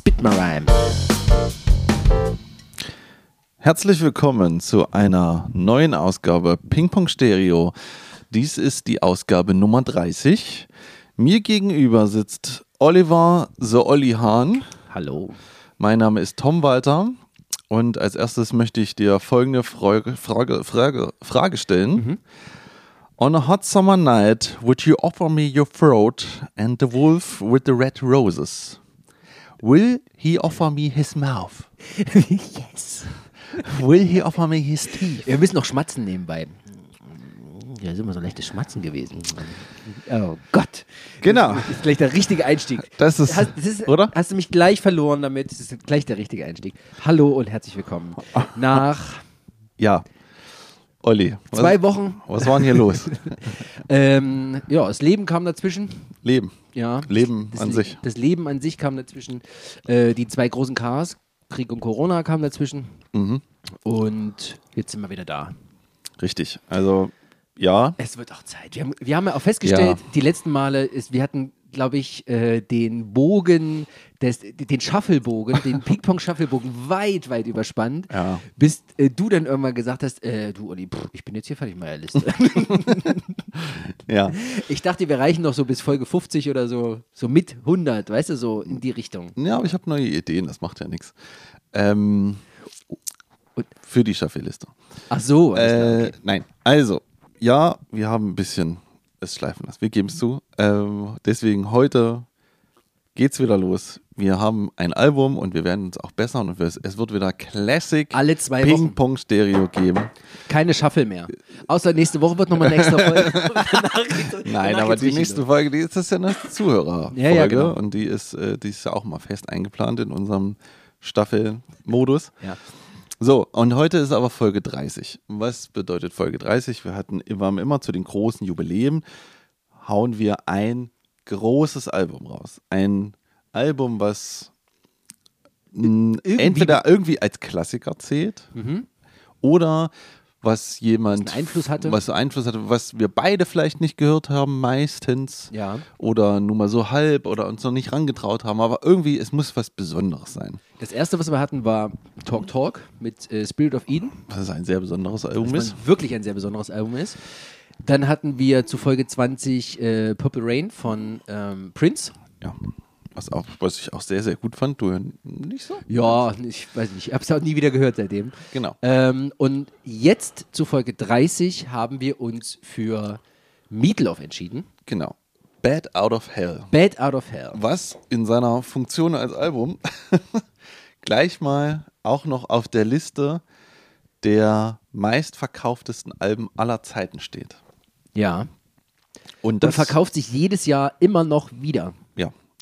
Spit mal Rhyme. Herzlich willkommen zu einer neuen Ausgabe Ping Pong Stereo. Dies ist die Ausgabe Nummer 30. Mir gegenüber sitzt Oliver The Olli Hahn. Hallo. Mein Name ist Tom Walter und als erstes möchte ich dir folgende Frage, Frage, Frage, Frage stellen. On a hot summer night, would you offer me your throat and the wolf with the red roses? Will he offer me his mouth? yes. Will he offer me his teeth? Wir müssen noch schmatzen nebenbei. Ja, ist immer so leichtes Schmatzen gewesen. Oh Gott. Genau. Das ist gleich der richtige Einstieg. Das ist- hast, das ist oder? Hast du mich gleich verloren damit? Das ist gleich der richtige Einstieg. Hallo und herzlich willkommen. Nach Ja. Olli, was, zwei Wochen, was war denn hier los? ähm, ja, das Leben kam dazwischen. Leben. Ja. Leben das, an sich. Das Leben an sich kam dazwischen. Äh, die zwei großen Ks, Krieg und Corona, kamen dazwischen. Mhm. Und jetzt sind wir wieder da. Richtig. Also, ja. Es wird auch Zeit. Wir haben, wir haben ja auch festgestellt, Ja. die letzten Male, ist, wir hatten, glaube ich, äh, den Bogen, des, den Shufflebogen, den Ping-Pong-Shufflebogen weit, weit überspannt, Ja. bis äh, du dann irgendwann gesagt hast, äh, du Olli, pff, ich bin jetzt hier fertig mit meiner Liste. Ja. ich dachte, wir reichen noch so bis Folge 50 oder so, so mit 100, weißt du, so in die Richtung. Ja, aber ich habe neue Ideen, das macht ja nichts. Ähm, für die Staffelliste. Ach so. Äh, okay. Nein, also, ja, wir haben ein bisschen es schleifen lassen. Wir geben es zu. Ähm, deswegen heute geht's wieder los. Wir haben ein Album und wir werden uns auch bessern und es es wird wieder Classic Alle zwei Wochen. Ping-Pong-Stereo geben. Keine Shuffle mehr. Außer nächste Woche wird nochmal eine extra Folge. Danach Nein, aber die nächste. Folge, die ist das ja eine Zuhörerfolge Ja, ja, genau. und die ist, äh, die ist ja auch mal fest eingeplant in unserem Staffelmodus. Ja. So, und heute ist aber Folge 30. Was bedeutet Folge 30? Wir hatten, wir haben immer zu den großen Jubiläen, hauen wir ein großes Album raus. Ein Album, was mh, entweder irgendwie als Klassiker zählt oder was jemand. Was Einfluss hatte. was Einfluss hatte, was wir beide vielleicht nicht gehört haben, meistens. Ja. Oder nur mal so halb oder uns noch nicht rangetraut haben, aber irgendwie, es muss was Besonderes sein. Das erste, was wir hatten, war Talk Talk mit äh, Spirit of Eden, Was ist ein sehr besonderes Album ist. wirklich ein sehr besonderes Album ist. Dann hatten wir zu Folge 20 äh, Purple Rain von ähm, Prince. Ja. Was, auch, was ich auch sehr, sehr gut fand. Du nicht so? Ja, ich weiß nicht, ich habe es auch nie wieder gehört seitdem. Genau. Ähm, und jetzt zu Folge 30 haben wir uns für Meatloaf entschieden. Genau. Bad Out of Hell. Bad Out of Hell. Was in seiner Funktion als Album gleich mal auch noch auf der Liste der meistverkauftesten Alben aller Zeiten steht. Ja. Und Und das verkauft sich jedes Jahr immer noch wieder.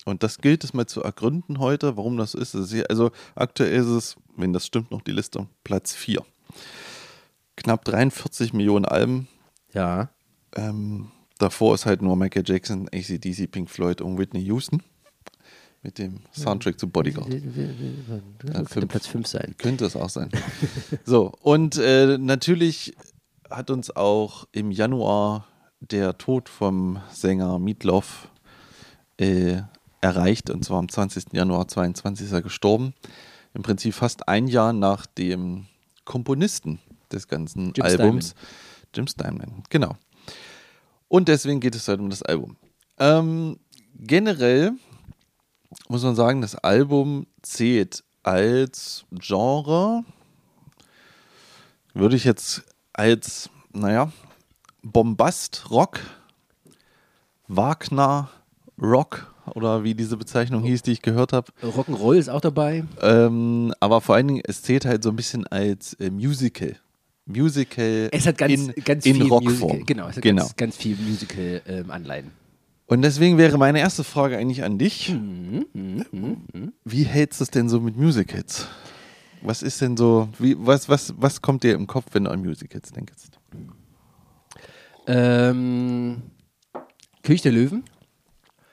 Ja, und das gilt es mal zu ergründen heute, warum das ist. Also aktuell ist es, wenn das stimmt, noch die Liste, Platz 4. Knapp 43 Millionen Alben. Ja. Ähm, davor ist halt nur Michael Jackson, ACDC, Pink Floyd und Whitney Houston mit dem Soundtrack zu Bodyguard. Das könnte. Platz 5 sein. Könnte es auch sein. so, und äh, natürlich hat uns auch im Januar der Tod vom Sänger Meatloaf äh, erreicht. Und zwar am 20. Januar 22 ist er gestorben. Im Prinzip fast ein Jahr nach dem Komponisten des ganzen Jim Albums. Jim Steinman, genau. Und deswegen geht es heute um das Album. Ähm, generell muss man sagen, das Album zählt als Genre, würde ich jetzt als, naja, Bombast-Rock, Wagner-Rock oder wie diese Bezeichnung hieß, die ich gehört habe. Rock'n'Roll ist auch dabei. Ähm, aber vor allen Dingen, es zählt halt so ein bisschen als äh, Musical. Musical Es hat ganz, in, ganz in viel Rockform. Musical. Genau, es hat genau. Ganz, ganz viel Musical-Anleihen. Und deswegen wäre meine erste Frage eigentlich an dich. Mhm, Wie hältst du es denn so mit Musicals? Was ist denn so, wie, was, was, was kommt dir im Kopf, wenn du an Musicals denkst? ähm, König der Löwen.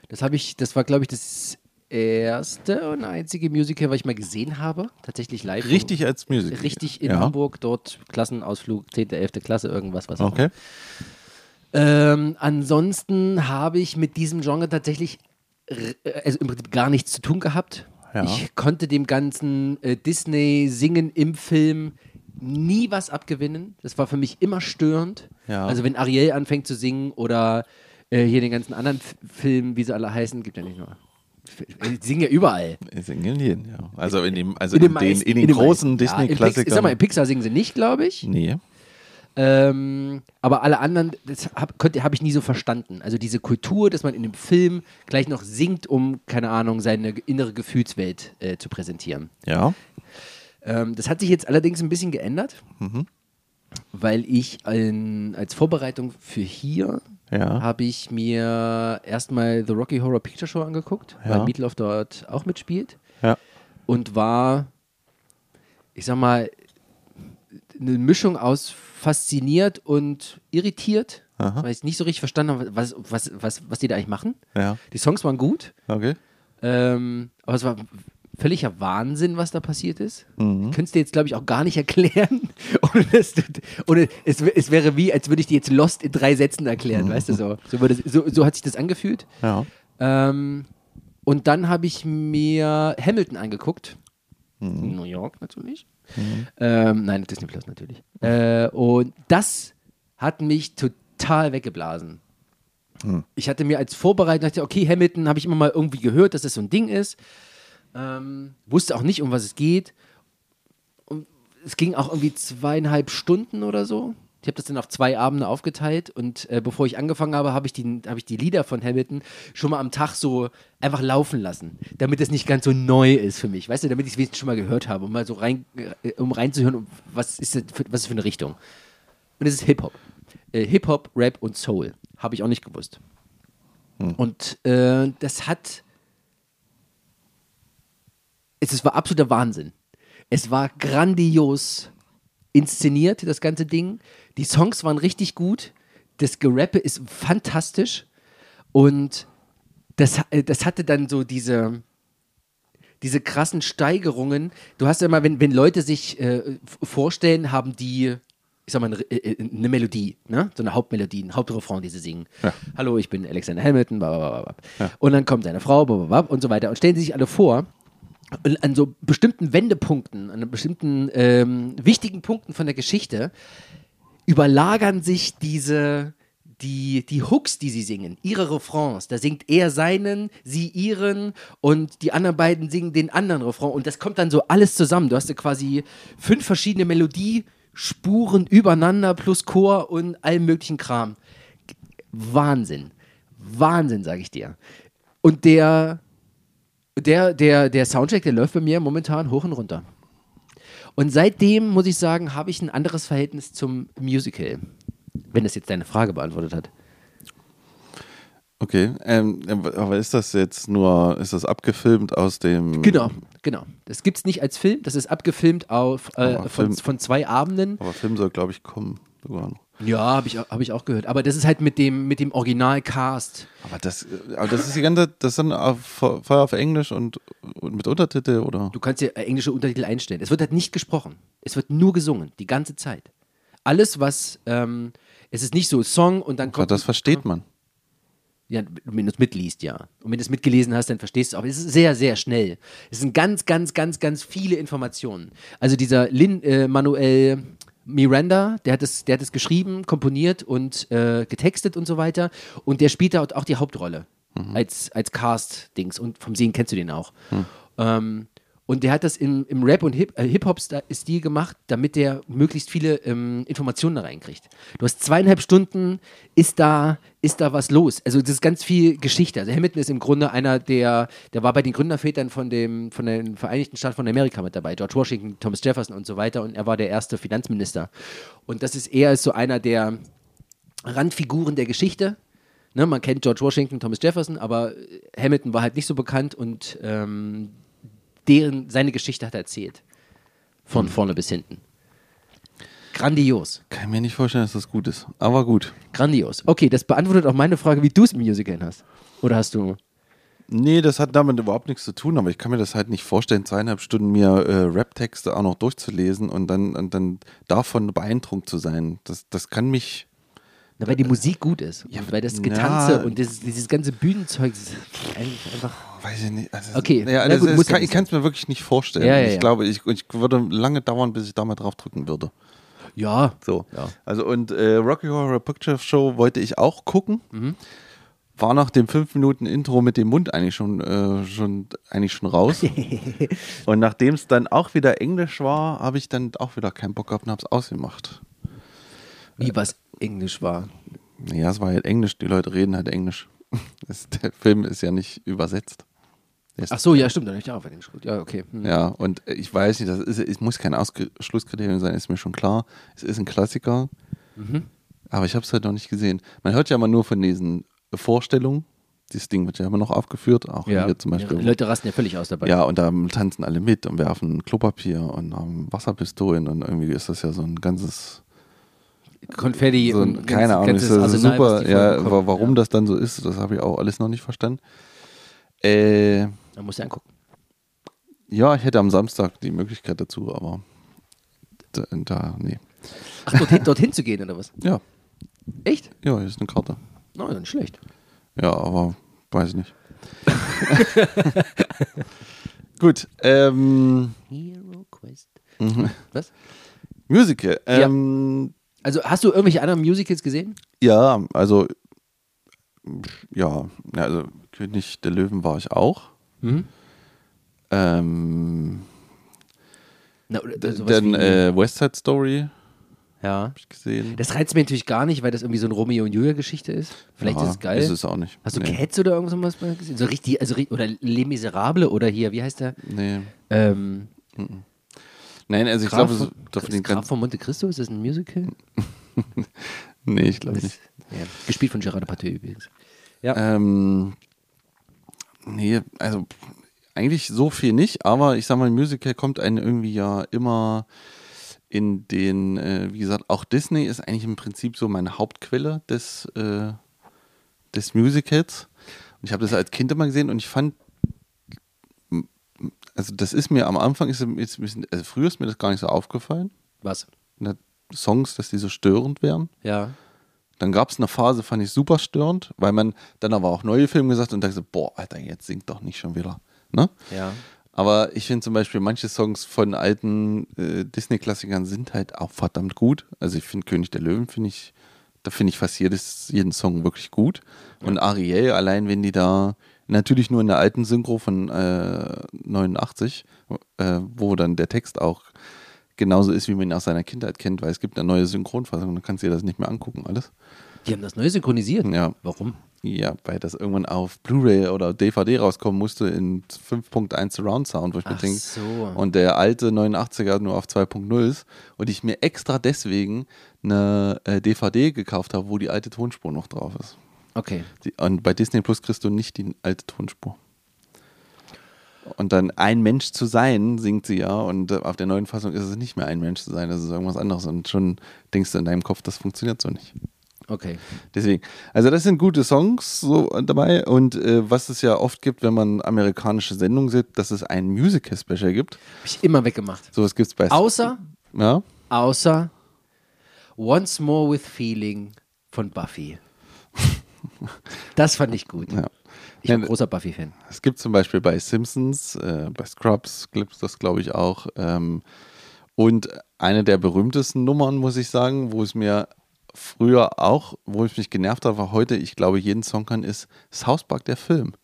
Das habe ich, das war, glaube ich, das erste und einzige Musical, was ich mal gesehen habe. Tatsächlich live. Richtig als Musical? Richtig in ja. Hamburg, dort Klassenausflug, 10., 11. Klasse, irgendwas, was auch Okay. Ähm, ansonsten habe ich mit diesem Genre tatsächlich also im Prinzip gar nichts zu tun gehabt. Ja. Ich konnte dem ganzen äh, Disney-Singen im Film nie was abgewinnen. Das war für mich immer störend. Ja. Also wenn Ariel anfängt zu singen oder äh, hier den ganzen anderen F Filmen, wie sie alle heißen, gibt ja nicht nur. Die singen ja überall. Die singen jeden, ja. Also in dem, also In in den, meisten- in den den großen meisten. Ja, in Ich sag mal, Disney-Klassikern. in Pixar singen sie nicht, glaube ich. nee. Ähm, aber alle anderen, das habe hab ich nie so verstanden. Also diese Kultur, dass man in dem Film gleich noch singt, um, keine Ahnung, seine innere Gefühlswelt äh, zu präsentieren. Ja. Ähm, das hat sich jetzt allerdings ein bisschen geändert, weil ich in, als Vorbereitung für hier Ja. habe ich mir erstmal The Rocky Horror Picture Show angeguckt, Ja. weil Meatloaf dort auch mitspielt Ja. und war, ich sag mal, eine Mischung aus fasziniert und irritiert, Aha. weil ich nicht so richtig verstanden habe, was, was, was, was die da eigentlich machen. Ja. Die Songs waren gut, Okay. ähm, aber es war völliger Wahnsinn, was da passiert ist. Mhm. Ich könnte es dir jetzt, glaube ich, auch gar nicht erklären. ohne dass du, ohne, es, es wäre wie, als würde ich dir jetzt Lost in drei Sätzen erklären, weißt du so. So, würde, so. so hat sich das angefühlt. Ja. Ähm, und dann habe ich mir Hamilton angeguckt. Mhm. New York natürlich. Ähm, nein, Disney Plus natürlich. Äh, und das hat mich total weggeblasen. Hm. Ich hatte mir als Vorbereitung dachte, okay, Hamilton habe ich immer mal irgendwie gehört, dass das so ein Ding ist. Ähm, wusste auch nicht, um was es geht. Und es ging auch irgendwie zweieinhalb Stunden oder so. Ich habe das dann auf zwei Abende aufgeteilt und äh, bevor ich angefangen habe, habe ich, die- habe ich die Lieder von Hamilton schon mal am Tag so einfach laufen lassen, damit es nicht ganz so neu ist für mich, weißt du, damit ich es wenigstens schon mal gehört habe, um mal so rein, äh, um reinzuhören, was ist das für, was ist für eine Richtung. Und es ist Hip-Hop. Äh, Hip-Hop, Rap und Soul. Habe ich auch nicht gewusst. Und äh, das hat. Es, es war absoluter Wahnsinn. Es war grandios inszeniert, das ganze Ding. Die Songs waren richtig gut. Das Gerappe ist fantastisch. Und das, äh, das hatte dann so diese, diese krassen Steigerungen. Du hast ja immer, wenn, wenn Leute sich äh, vorstellen, haben die, ich sag mal, eine, äh, eine Melodie, ne? so eine Hauptmelodie, ein Hauptrefrain, die sie singen. Ja. Hallo, ich bin Alexander Hamilton, blablabla. und dann kommt seine Frau blablabla, und so weiter. Und stellen sie sich alle vor, an so bestimmten Wendepunkten, an bestimmten ähm, wichtigen Punkten von der Geschichte überlagern sich diese die, die Hooks, die sie singen, ihre Refrains. Da singt er seinen, sie ihren und die anderen beiden singen den anderen Refrain. Und das kommt dann so alles zusammen. Du hast ja quasi fünf verschiedene Melodiespuren übereinander plus Chor und allem möglichen Kram. Wahnsinn. Wahnsinn, sage ich dir. Und der, der, der, der Soundtrack, der läuft bei mir momentan hoch und runter. Und seitdem, muss ich sagen, habe ich ein anderes Verhältnis zum Musical. Wenn das jetzt deine Frage beantwortet hat. Okay. Ähm, aber ist das jetzt nur, ist das abgefilmt aus dem. Genau, genau. Das gibt es nicht als Film, das ist abgefilmt auf, äh, von, Film- von zwei Abenden. Aber Film soll, glaube ich, kommen. Sogar noch. Ja, habe ich, hab ich auch gehört. Aber das ist halt mit dem, mit dem Original-Cast. Aber das, aber das ist die ganze, das dann auf, voll auf Englisch und, und mit Untertitel oder? Du kannst dir äh, englische Untertitel einstellen. Es wird halt nicht gesprochen. Es wird nur gesungen, die ganze Zeit. Alles, was, ähm, es ist nicht so Song und dann Aber kommt. das versteht man. Ja, wenn du es mitliest, ja. Und wenn du es mitgelesen hast, dann verstehst du es auch. Es ist sehr, sehr schnell. Es sind ganz, ganz, ganz, ganz viele Informationen. Also dieser Lin äh, Manuel Miranda, der hat es, der hat es geschrieben, komponiert und äh, getextet und so weiter. Und der spielt da auch die Hauptrolle als, als Cast-Dings. Und vom Sehen kennst du den auch. Ähm, und der hat das im, im Rap- und äh, Hip-Hop-Stil gemacht, damit der möglichst viele ähm, Informationen da reinkriegt. Du hast zweieinhalb Stunden, ist da, ist da was los. Also das ist ganz viel Geschichte. Also Hamilton ist im Grunde einer der, der war bei den Gründervätern von, dem, von den Vereinigten Staaten von Amerika mit dabei. George Washington, Thomas Jefferson und so weiter. Und er war der erste Finanzminister. Und das ist eher so einer der Randfiguren der Geschichte. Ne, man kennt George Washington, Thomas Jefferson, aber Hamilton war halt nicht so bekannt und ähm, deren, seine Geschichte hat er erzählt. Von vorne bis hinten. Grandios. Kann ich mir nicht vorstellen, dass das gut ist. Aber gut. Grandios. Okay, das beantwortet auch meine Frage, wie du es im Musical hast. Oder hast du. Nee, das hat damit überhaupt nichts zu tun, aber ich kann mir das halt nicht vorstellen, zweieinhalb Stunden mir äh, Rap-Texte auch noch durchzulesen und dann, und dann davon beeindruckt zu sein. Das, das kann mich. Na, weil die Musik gut ist. Ja, weil das. Getanze und dieses, dieses ganze Bühnenzeug das ist eigentlich einfach. Weiß ich nicht. Also, Okay. Ja, das, gut, ja kann, ich kann es mir wirklich nicht vorstellen. Ja, ja, ich ja. glaube, ich, ich würde lange dauern, bis ich da mal drauf drücken würde. Ja. So. Ja. Also und äh, Rocky Horror Picture Show wollte ich auch gucken. Mhm. War nach dem 5 Minuten Intro mit dem Mund eigentlich schon, äh, schon eigentlich schon raus. und nachdem es dann auch wieder Englisch war, habe ich dann auch wieder keinen Bock gehabt und habe es ausgemacht. Wie was Englisch war. Naja, es war halt Englisch, die Leute reden halt Englisch. Das, der Film ist ja nicht übersetzt. Ist Ach so, ja, stimmt. Dann ich auch Englisch gut. Ja, okay. Hm. Ja, und ich weiß nicht, das ist, es muss kein Ausschlusskriterium sein, ist mir schon klar. Es ist ein Klassiker, Mhm. aber ich habe es halt noch nicht gesehen. Man hört ja immer nur von diesen Vorstellungen. Dieses Ding wird ja immer noch aufgeführt, auch Ja. hier zum Beispiel. Die Leute rasten ja völlig aus dabei. Ja, und da tanzen alle mit und werfen Klopapier und haben Wasserpistolen und irgendwie ist das ja so ein ganzes, Konfetti so ein, und keine Ahnung, ist ganzes das Arsenal, was super. Ja, warum ja. das dann so ist, das habe ich auch alles noch nicht verstanden. Äh, musst du angucken. ja, ich hätte am Samstag die Möglichkeit dazu, aber da, da nee. Ach, dorthin, dorthin zu gehen oder was? Ja, Echt? ja, hier ist eine Karte. No, dann schlecht. Ja, aber weiß ich nicht. Gut, ähm, Hero Quest. mhm. Was? Musical. Ähm, Also hast du irgendwelche anderen Musicals gesehen? ja. also ja, ja, also König der Löwen war ich auch. Mhm. Ähm, Na, sowas dann äh, West Side Story ja. habe ich gesehen. Das reizt mich natürlich gar nicht, weil das irgendwie so eine Romeo und Julia Geschichte ist. Vielleicht ja, ist es geil. Ist es auch nicht. Hast du nee. Cats oder irgendwas mal gesehen? So richtig, also oder Les Miserables oder hier, wie heißt der? Nee. Ähm, Nein, also ich Graf, glaube, es von, Graf den ganzen. von Monte Cristo, ist das ein Musical? Nee, ich glaube nicht. ja, gespielt von Gerard Depardieu übrigens. Ja. Ähm, nee, also eigentlich so viel nicht, aber ich sag mal, ein Musical kommt einem irgendwie ja immer in den, äh, wie gesagt, auch Disney ist eigentlich im Prinzip so meine Hauptquelle des, äh, des Musicals. Und ich habe das als Kind immer gesehen und ich fand, also das ist mir am Anfang, ist, ein bisschen, also früher ist mir das gar nicht so aufgefallen, Was? Songs, dass die so störend wären. Ja. Dann gab es eine Phase, fand ich super störend, weil man dann aber auch neue Filme gesagt und dachte, boah, Alter, jetzt singt doch nicht schon wieder. Ne? Ja. Aber ich finde zum Beispiel, manche Songs von alten äh, Disney-Klassikern sind halt auch verdammt gut. Also ich finde König der Löwen, finde ich, da finde ich fast jedes, jeden Song wirklich gut. Und Ariel, allein wenn die da, natürlich nur in der alten Synchro von äh, 89, äh, wo dann der Text auch genauso ist, wie man ihn aus seiner Kindheit kennt, weil es gibt eine neue Synchronfassung, dann kannst du dir das nicht mehr angucken, alles. Die haben das neu synchronisiert. Ja. Warum? Ja, weil das irgendwann auf Blu-ray oder DVD rauskommen musste in 5.1 Surround Sound, wo ich mir Ach denke, so. und der alte 89er nur auf 2.0 ist und ich mir extra deswegen eine äh, DVD gekauft habe, wo die alte Tonspur noch drauf ist. Okay. Die, und bei Disney Plus kriegst du nicht die alte Tonspur. Und dann ein Mensch zu sein, singt sie ja, und äh, auf der neuen Fassung ist es nicht mehr ein Mensch zu sein, das ist irgendwas anderes. Und schon denkst du in deinem Kopf, das funktioniert so nicht. Okay. Deswegen, also das sind gute Songs so dabei und äh, was es ja oft gibt, wenn man amerikanische Sendungen sieht, dass es ein Musical-Special gibt. Hab ich immer weggemacht. So was gibt es bei Außer, ja, außer Once More with Feeling von Buffy. Das fand ich gut. ja. Ich bin Ja, großer Buffy-Fan. Es gibt zum Beispiel bei Simpsons, äh, bei Scrubs gibt es das, glaube ich, auch. Ähm, und eine der berühmtesten Nummern, muss ich sagen, wo es mir früher auch, wo ich mich genervt habe, war heute, ich glaube, jeden Song kann, ist South Park, der Film.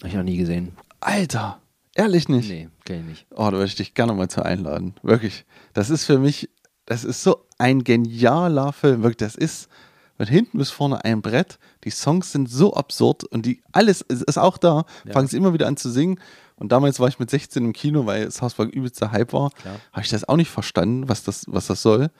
Hab ich noch nie gesehen. Alter, ehrlich nicht? Nee, kenn ich nicht. Oh, da würde ich dich gerne mal zu einladen. Wirklich. Das ist für mich, das ist so ein genialer Film. Wirklich, das ist von hinten bis vorne ein Brett. Die Songs sind so absurd und die alles ist, auch da. Fangen sie immer wieder an zu singen. Und damals war ich mit 16 im Kino, weil South Park übelster Hype war. Habe ich das auch nicht verstanden, was das, was das soll.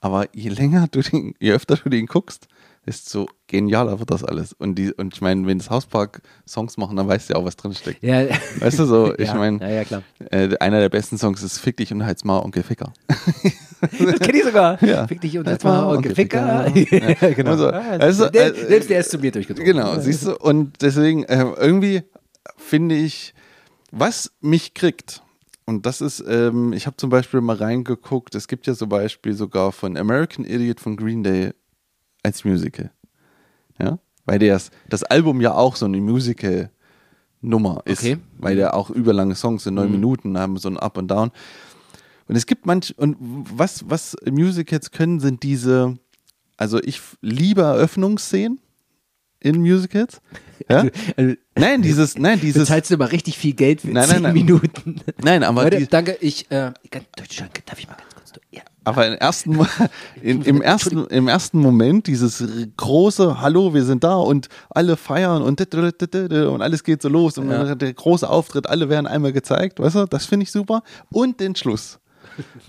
Aber je länger du den, je öfter du den guckst, desto genialer wird das alles. Und die, und ich meine, wenn das Hauspark Songs machen, dann weißt du ja auch, was drinsteckt. Ja, Weißt du so, ich ja, meine, Ja, ja, klar. äh, einer der besten Songs ist Fick dich und halt's mal Onkel Ficker. Das kenne ich sogar. Ja. Fick dich und war war Onkel Ficker. Ficker. genau. Also, also, der, selbst der ist zu mir durchgezogen. Genau, siehst du? Und deswegen, äh, irgendwie finde ich, was mich kriegt, und das ist, ähm, ich habe zum Beispiel mal reingeguckt, es gibt ja zum Beispiel sogar von American Idiot von Green Day als Musical. Ja? Weil das, das Album ja auch so eine Musical Nummer ist, Okay. weil der auch überlange Songs sind, neun Minuten, haben so ein Up und Down. Und es gibt manch, und was, was Musicals können, sind diese, also ich liebe Eröffnungsszenen in Musicals. Ja? Also, Nein, dieses, nein, dieses, bezahlst du aber richtig viel Geld für Nein, nein, nein. Minuten. nein, aber Leute, die, danke, ich, äh, Deutschland, darf ich mal ganz kurz, ja. Aber im ersten, in, im, ersten, im ersten Moment dieses große Hallo, wir sind da und alle feiern und und alles geht so los und Ja. der große Auftritt, alle werden einmal gezeigt, weißt du, das finde ich super. Und den Schluss.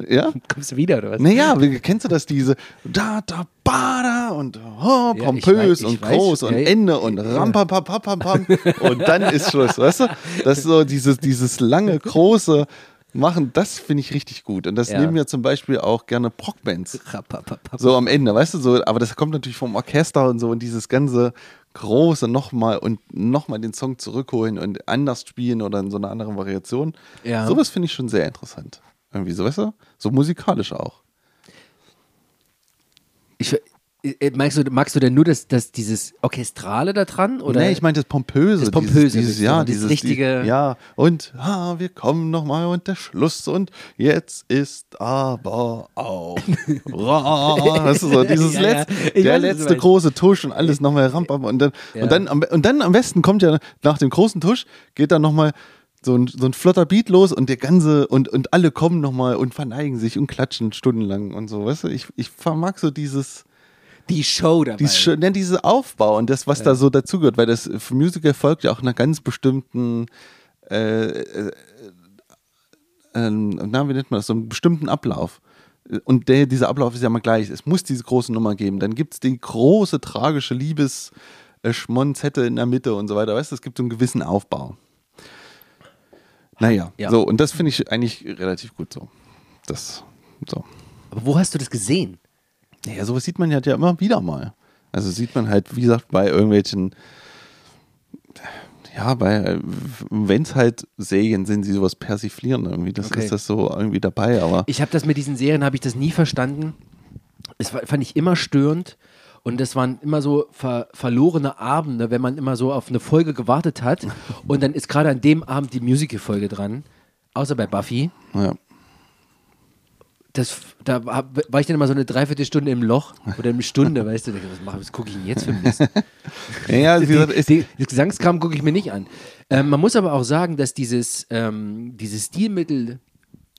Ja? Kommst du wieder, oder was? Naja, kennst du das, diese da, da, ba, da und oh, ich pompös weiß- ich und weiß, groß und ja, ja. Ende und ram, pam, pam, pam, pam, pam und dann ist Schluss, weißt du? Das ist so dieses, dieses lange, große Machen, das finde ich richtig gut. Und das Ja. nehmen ja zum Beispiel auch gerne Proc-Bands. So am Ende, weißt du, so, aber das kommt natürlich vom Orchester und so und dieses ganze große nochmal und nochmal den Song zurückholen und anders spielen oder in so einer anderen Variation. Ja. Sowas finde ich schon sehr interessant. Irgendwie so, weißt du? So musikalisch auch. Ich, magst, du, magst du denn nur das, das, dieses Orchestrale da dran? Oder? nee, ich meine das Pompöse. Das Pompöse dieses, dieses, ja, dieses dieses richtige- Die, ja, und ah, wir kommen nochmal und der Schluss und jetzt ist aber auch. Weißt du, so dieses Ja, ja. letzte, Ich der weiß, letzte große Tusch und alles nochmal ramp ramp und dann, Ja. und, dann und dann am besten kommt ja nach dem großen Tusch, geht dann nochmal so ein, so ein flotter Beat los und der ganze und, und alle kommen nochmal und verneigen sich und klatschen stundenlang und so, weißt du, ich, ich vermag so dieses die Show dabei. dieses, schön- ne, diese Aufbau und das, was da so dazugehört, weil das Musical folgt ja auch einer ganz bestimmten, äh, äh, äh, na, wie nennt man das, so einen bestimmten Ablauf. Und der, dieser Ablauf ist ja immer gleich. Es muss diese große Nummer geben. Dann gibt es die große, tragische Liebes- äh, Schmonzette in der Mitte und so weiter. Weißt du, es gibt so einen gewissen Aufbau. Naja, Ja. so, und das finde ich eigentlich relativ gut so. Das, so. Aber wo hast du das gesehen? Ja, sowas sieht man ja immer wieder mal. Also sieht man halt, wie gesagt, bei irgendwelchen, ja, bei, wenn es halt Serien sind, die sowas persiflieren irgendwie, das Okay. ist das so irgendwie dabei, aber Ich habe das mit diesen Serien, habe ich das nie verstanden. Das war, fand ich immer störend. Und das waren immer so ver verlorene Abende, wenn man immer so auf eine Folge gewartet hat. Und dann ist gerade an dem Abend die Musical-Folge dran. Außer bei Buffy. ja. Das, da hab, war ich dann immer so eine Dreiviertelstunde im Loch oder eine Stunde, weißt du, was, mache- was gucke ich denn jetzt für Mist? Ja, gesagt, die, das Gesangskram gucke ich mir nicht an. Ähm, man muss aber auch sagen, dass dieses, ähm, dieses Stilmittel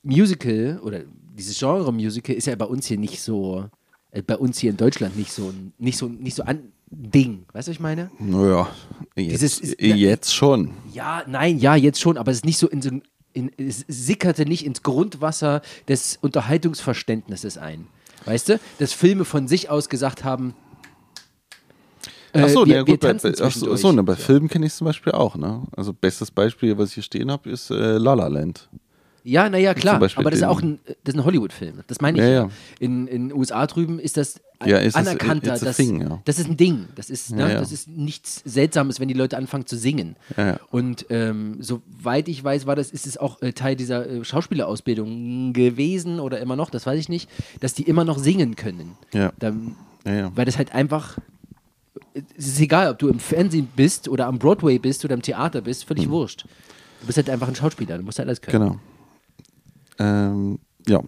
Musical oder dieses Genre Musical ist ja bei uns hier nicht so, äh, bei uns hier in Deutschland nicht so, ein- nicht so, nicht so ein Ding. Weißt du, was ich meine? naja, jetzt, Dieses ist- jetzt schon. Ja, nein, ja, jetzt schon, aber es ist nicht so in so in, es sickerte nicht ins Grundwasser des Unterhaltungsverständnisses ein. Weißt du, dass Filme von sich aus gesagt haben, äh, Ach so, wir, ja, gut, bei, bei, ach so, zwischendurch. so ne, bei Filmen kenne ich es zum Beispiel auch. Ne? Also bestes Beispiel, was ich hier stehen habe, ist äh, La La Land. Ja, naja, klar. Aber das ist auch ein, das ist ein Hollywood-Film. Das meine ich. Ja, Ja. In den USA drüben ist das Ja, ist anerkannter. das, thing, ja. das ist ein Ding. Das ist, ne, das ist nichts Seltsames, wenn die Leute anfangen zu singen. Und ähm, soweit ich weiß, war das, ist es auch äh, Teil dieser äh, Schauspielerausbildung gewesen oder immer noch, das weiß ich nicht, dass die immer noch singen können. Dann, weil das halt einfach. Es ist egal, ob du im Fernsehen bist oder am Broadway bist oder im Theater bist, völlig wurscht. Du bist halt einfach ein Schauspieler, du musst halt alles können. Genau. Ähm, ja.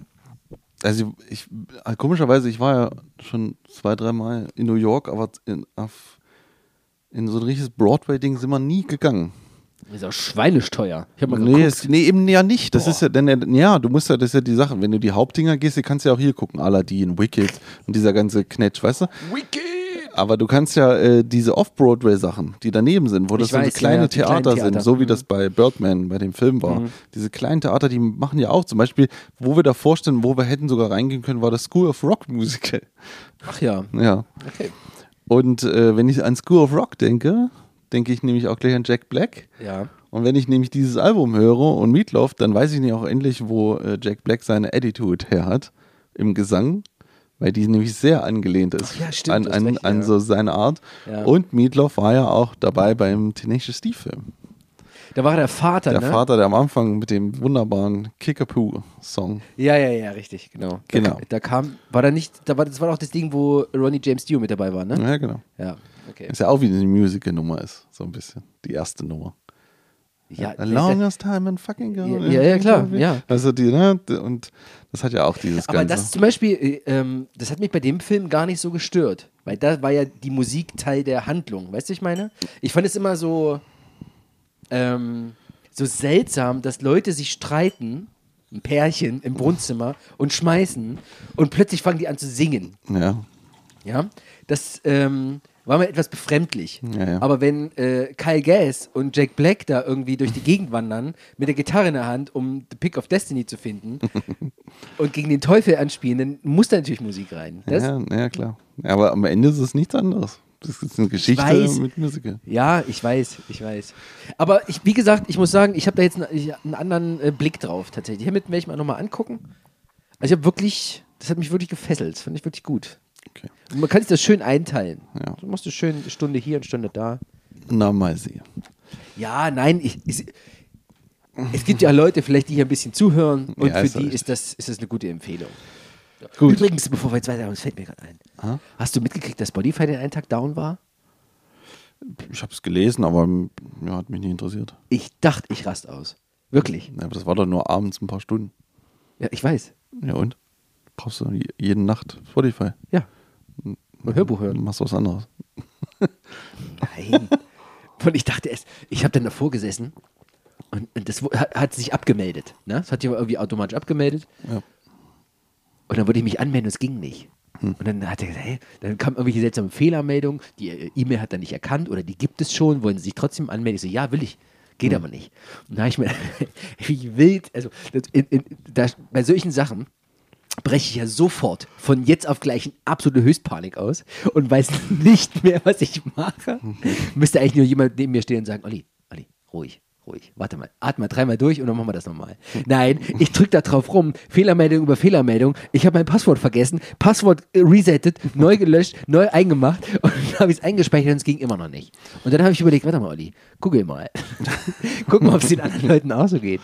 Also ich, ich komischerweise, ich war ja schon zwei, dreimal in New York, aber in, auf, in so ein richtiges Broadway-Ding sind wir nie gegangen. Das ist auch schweinesteuer. Ich habe mal Nee, es, nee, eben ja nicht. Das Boah. ist ja, denn, ja, du musst ja, das ist ja die Sache. Wenn du die Hauptdinger gehst, du kannst ja auch hier gucken, Aladdin, Wicked und dieser ganze Knetsch, weißt du? Wicked! Aber du kannst ja äh, diese Off-Broadway-Sachen, die daneben sind, wo das Ich so weiß, kleine ja, Theater Theater. sind, so wie Mhm. das bei Birdman, bei dem Film war. Diese kleinen Theater, die machen ja auch zum Beispiel, wo wir da vorstellen, wo wir hätten sogar reingehen können, war das School of Rock Musical. Ach ja. Ja. Okay. Und äh, wenn ich an School of Rock denke, denke ich nämlich auch gleich an Jack Black. Ja. Und wenn ich nämlich dieses Album höre und Meatloaf, dann weiß ich nicht auch endlich, wo äh, Jack Black seine Attitude her hat im Gesang, weil die nämlich sehr angelehnt ist ja, stimmt, an, an, recht, an so seine Art. Ja. Und Meatloaf war ja auch dabei beim Tenacious D-Film. Da war der Vater, Der ne? Vater, der am Anfang mit dem wunderbaren Kickapoo-Song. Ja, ja, ja, richtig, genau. Da, Genau. Da kam, war da nicht, da war, das war doch das Ding, wo Ronnie James Dio mit dabei war, ne? Ja, genau. Ja, okay. Ist ja auch wie eine Musical-Nummer ist, so ein bisschen. Die erste Nummer. Ja, The longest time in fucking Ja, ja, ja, klar, ja. Also die, ne? Und das hat ja auch dieses Aber Ganze. das zum Beispiel, äh, ähm, das hat mich bei dem Film gar nicht so gestört. Weil da war ja die Musik Teil der Handlung. Weißt du, ich meine? Ich fand es immer so, ähm, so seltsam, dass Leute sich streiten, ein Pärchen im Wohnzimmer und schmeißen und plötzlich fangen die an zu singen. ja. Ja, das ähm, war mir etwas befremdlich. Ja, ja. Aber wenn äh, Kyle Gass und Jack Black da irgendwie durch die Gegend wandern, mit der Gitarre in der Hand, um The Pick of Destiny zu finden und gegen den Teufel anspielen, dann muss da natürlich Musik rein. Das, ja. ja, ja, klar. Aber am Ende ist es nichts anderes. Das ist eine Geschichte mit Musical. ich weiß, ich weiß. Aber ich, wie gesagt, ich muss sagen, ich habe da jetzt einen, ich, einen anderen äh, Blick drauf tatsächlich. Hiermit werde ich mal nochmal angucken. Also ich habe wirklich, das hat mich wirklich gefesselt. Das fand ich wirklich gut. Okay. Und man kann sich das schön einteilen. Ja. Du machst eine Stunde hier, eine Stunde da. Na, mal sehen. Ja, nein, ich, ich, es gibt ja Leute, vielleicht, die hier ein bisschen zuhören und Ja, für ist die ist das, ist das eine gute empfehlung. Gut. Übrigens, bevor wir jetzt weitermachen, es fällt mir gerade ein. Aha. Hast du mitgekriegt, dass Spotify den einen Tag down war? Ich habe es gelesen, aber ja, hat mich nicht interessiert. Ich dachte, ich rast aus. Wirklich. Ja, aber das war doch nur abends ein paar Stunden. Ja, ich weiß. Ja und? Brauchst du je- jede Nacht Spotify. Ja. Ein Hörbuch hören. Machst was anderes. Nein. Und ich dachte erst, ich habe dann davor gesessen und, und das hat, hat sich abgemeldet. Ne? Das hat ja irgendwie automatisch abgemeldet. Ja. Und dann wollte ich mich anmelden und es ging nicht. Und dann hat er gesagt, hey, dann kam irgendwelche seltsame Fehlermeldung, die äh, E-Mail hat er nicht erkannt oder die gibt es schon, wollen Sie sich trotzdem anmelden? Ich so, ja, will ich. Geht aber nicht. Und da habe ich mir, wie wild, also in, in, da, bei solchen Sachen breche ich ja sofort von jetzt auf gleich in absolute Höchstpanik aus und weiß nicht mehr, was ich mache. Müsste eigentlich nur jemand neben mir stehen und sagen, Olli, Olli, ruhig, ruhig, warte mal, atme mal dreimal durch und dann machen wir das nochmal. Nein, ich drücke da drauf rum, Fehlermeldung über Fehlermeldung, ich habe mein Passwort vergessen, Passwort äh, resettet, neu gelöscht, neu eingemacht und dann habe ich es eingespeichert und es ging immer noch nicht. Und dann habe ich überlegt, warte mal, Olli, google mal. Guck mal, ob es den anderen Leuten auch so geht.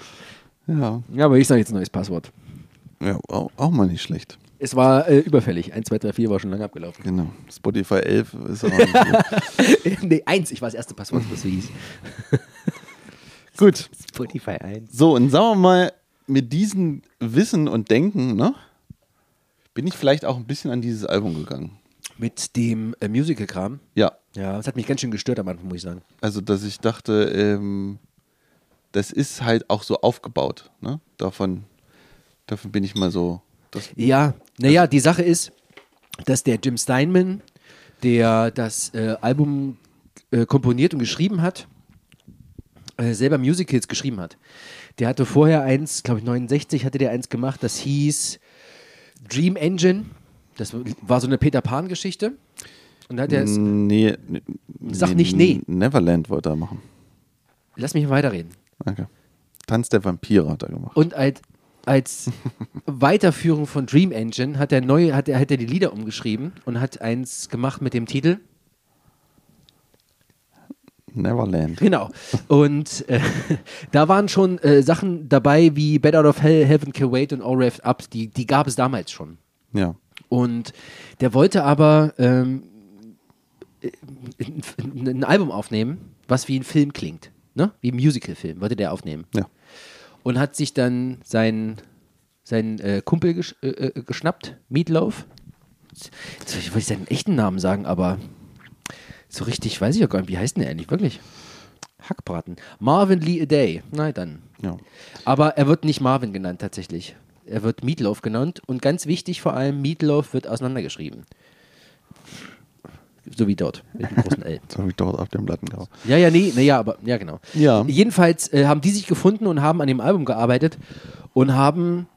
Ja, Ja, aber ich sage jetzt ein neues Passwort. Ja auch, auch mal nicht schlecht. Es war äh, überfällig. 1, 2, 3, 4 war schon lange abgelaufen. Genau. Spotify 11 ist auch nicht so. nee, 1, ich war das erste Passwort, das so hieß. Gut. Spotify 1. So, und sagen wir mal, mit diesem Wissen und Denken, ne, bin ich vielleicht auch ein bisschen an dieses Album gegangen. Mit dem äh, Musical-Kram. Ja, Ja, das hat mich ganz schön gestört am Anfang, muss ich sagen. also dass ich dachte, ähm, das ist halt auch so aufgebaut. Ne? Davon, davon bin ich mal so. Das, Ja, naja, die Sache ist, dass der Jim Steinman, der das äh, Album äh, komponiert und geschrieben hat, äh, selber Musicals geschrieben hat. Der hatte vorher eins, glaube ich 69 hatte der eins gemacht, das hieß Dream Engine. Das war so eine Peter Pan-Geschichte. Und da hat er es, nee, nee, Sag nicht nee. Neverland wollte er machen. lass mich weiterreden. Okay. Tanz der Vampire hat er gemacht. Und als, als Weiterführung von Dream Engine hat er neu, hat er, hat er die Lieder umgeschrieben und hat eins gemacht mit dem Titel. Neverland. Genau. Und äh, da waren schon äh, Sachen dabei wie Bed Out of Hell, Heaven Can Wait und All Revved Up. Die, die gab es damals schon. Ja. Und der wollte aber ähm, äh, ein, ein Album aufnehmen, was wie ein Film klingt. Ne? Wie ein Musical-Film, wollte der aufnehmen. Ja. Und hat sich dann seinen, seinen äh, Kumpel gesch äh, äh, geschnappt, Meatloaf. Jetzt wollte ich seinen echten Namen sagen, aber so richtig weiß ich auch gar nicht, wie heißt denn der eigentlich wirklich? Hackbraten. Marvin Lee a Day. Na dann. ja. Aber er wird nicht Marvin genannt tatsächlich. Er wird Meatloaf genannt und ganz wichtig vor allem, Meatloaf wird auseinandergeschrieben. So wie dort, mit dem großen L. Habe ich dort auf dem Plattengrau. Ja, ja, nee, naja, aber ja, genau. Ja. Jedenfalls äh, haben die sich gefunden und haben an dem Album gearbeitet und haben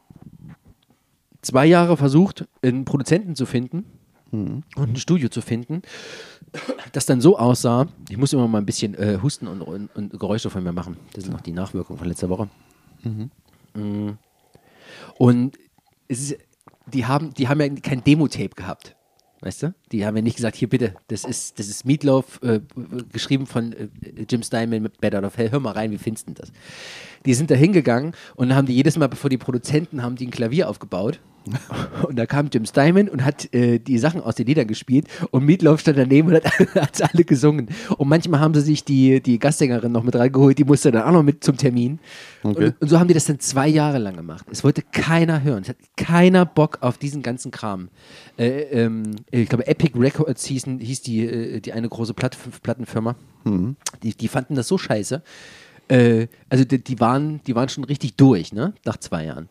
zwei Jahre versucht, einen Produzenten zu finden und ein Studio zu finden, das dann so aussah. Ich muss immer mal ein bisschen äh, Husten und, und, und Geräusche von mir machen. Das sind noch die Nachwirkungen von letzter Woche. Mm. Und es ist, die, haben, die haben ja kein Demo-Tape gehabt. Weißt du? Die haben ja nicht gesagt, hier bitte, das ist, das ist Meatloaf, äh, geschrieben von äh, Jim Steinman mit Bad Out of Hell. Hör mal rein, wie findest du das? Die sind da hingegangen und haben die jedes Mal, bevor die Produzenten haben, die ein Klavier aufgebaut. Und da kam Jim Steinman und hat äh, die Sachen aus den Liedern gespielt und Meatloaf stand daneben und hat, hat alle gesungen. Und manchmal haben sie sich die, die Gastsängerin noch mit reingeholt, die musste dann auch noch mit zum Termin. Okay. Und, und so haben die das dann zwei Jahre lang gemacht. Es wollte keiner hören. Es hat keiner Bock auf diesen ganzen Kram. Äh, ähm, ich glaube, Epic Records hießen, hieß die, äh, die eine große Platt, Plattenfirma. Die, die fanden das so scheiße. Äh, also die, die, waren, die waren schon richtig durch, ne? Nach zwei Jahren.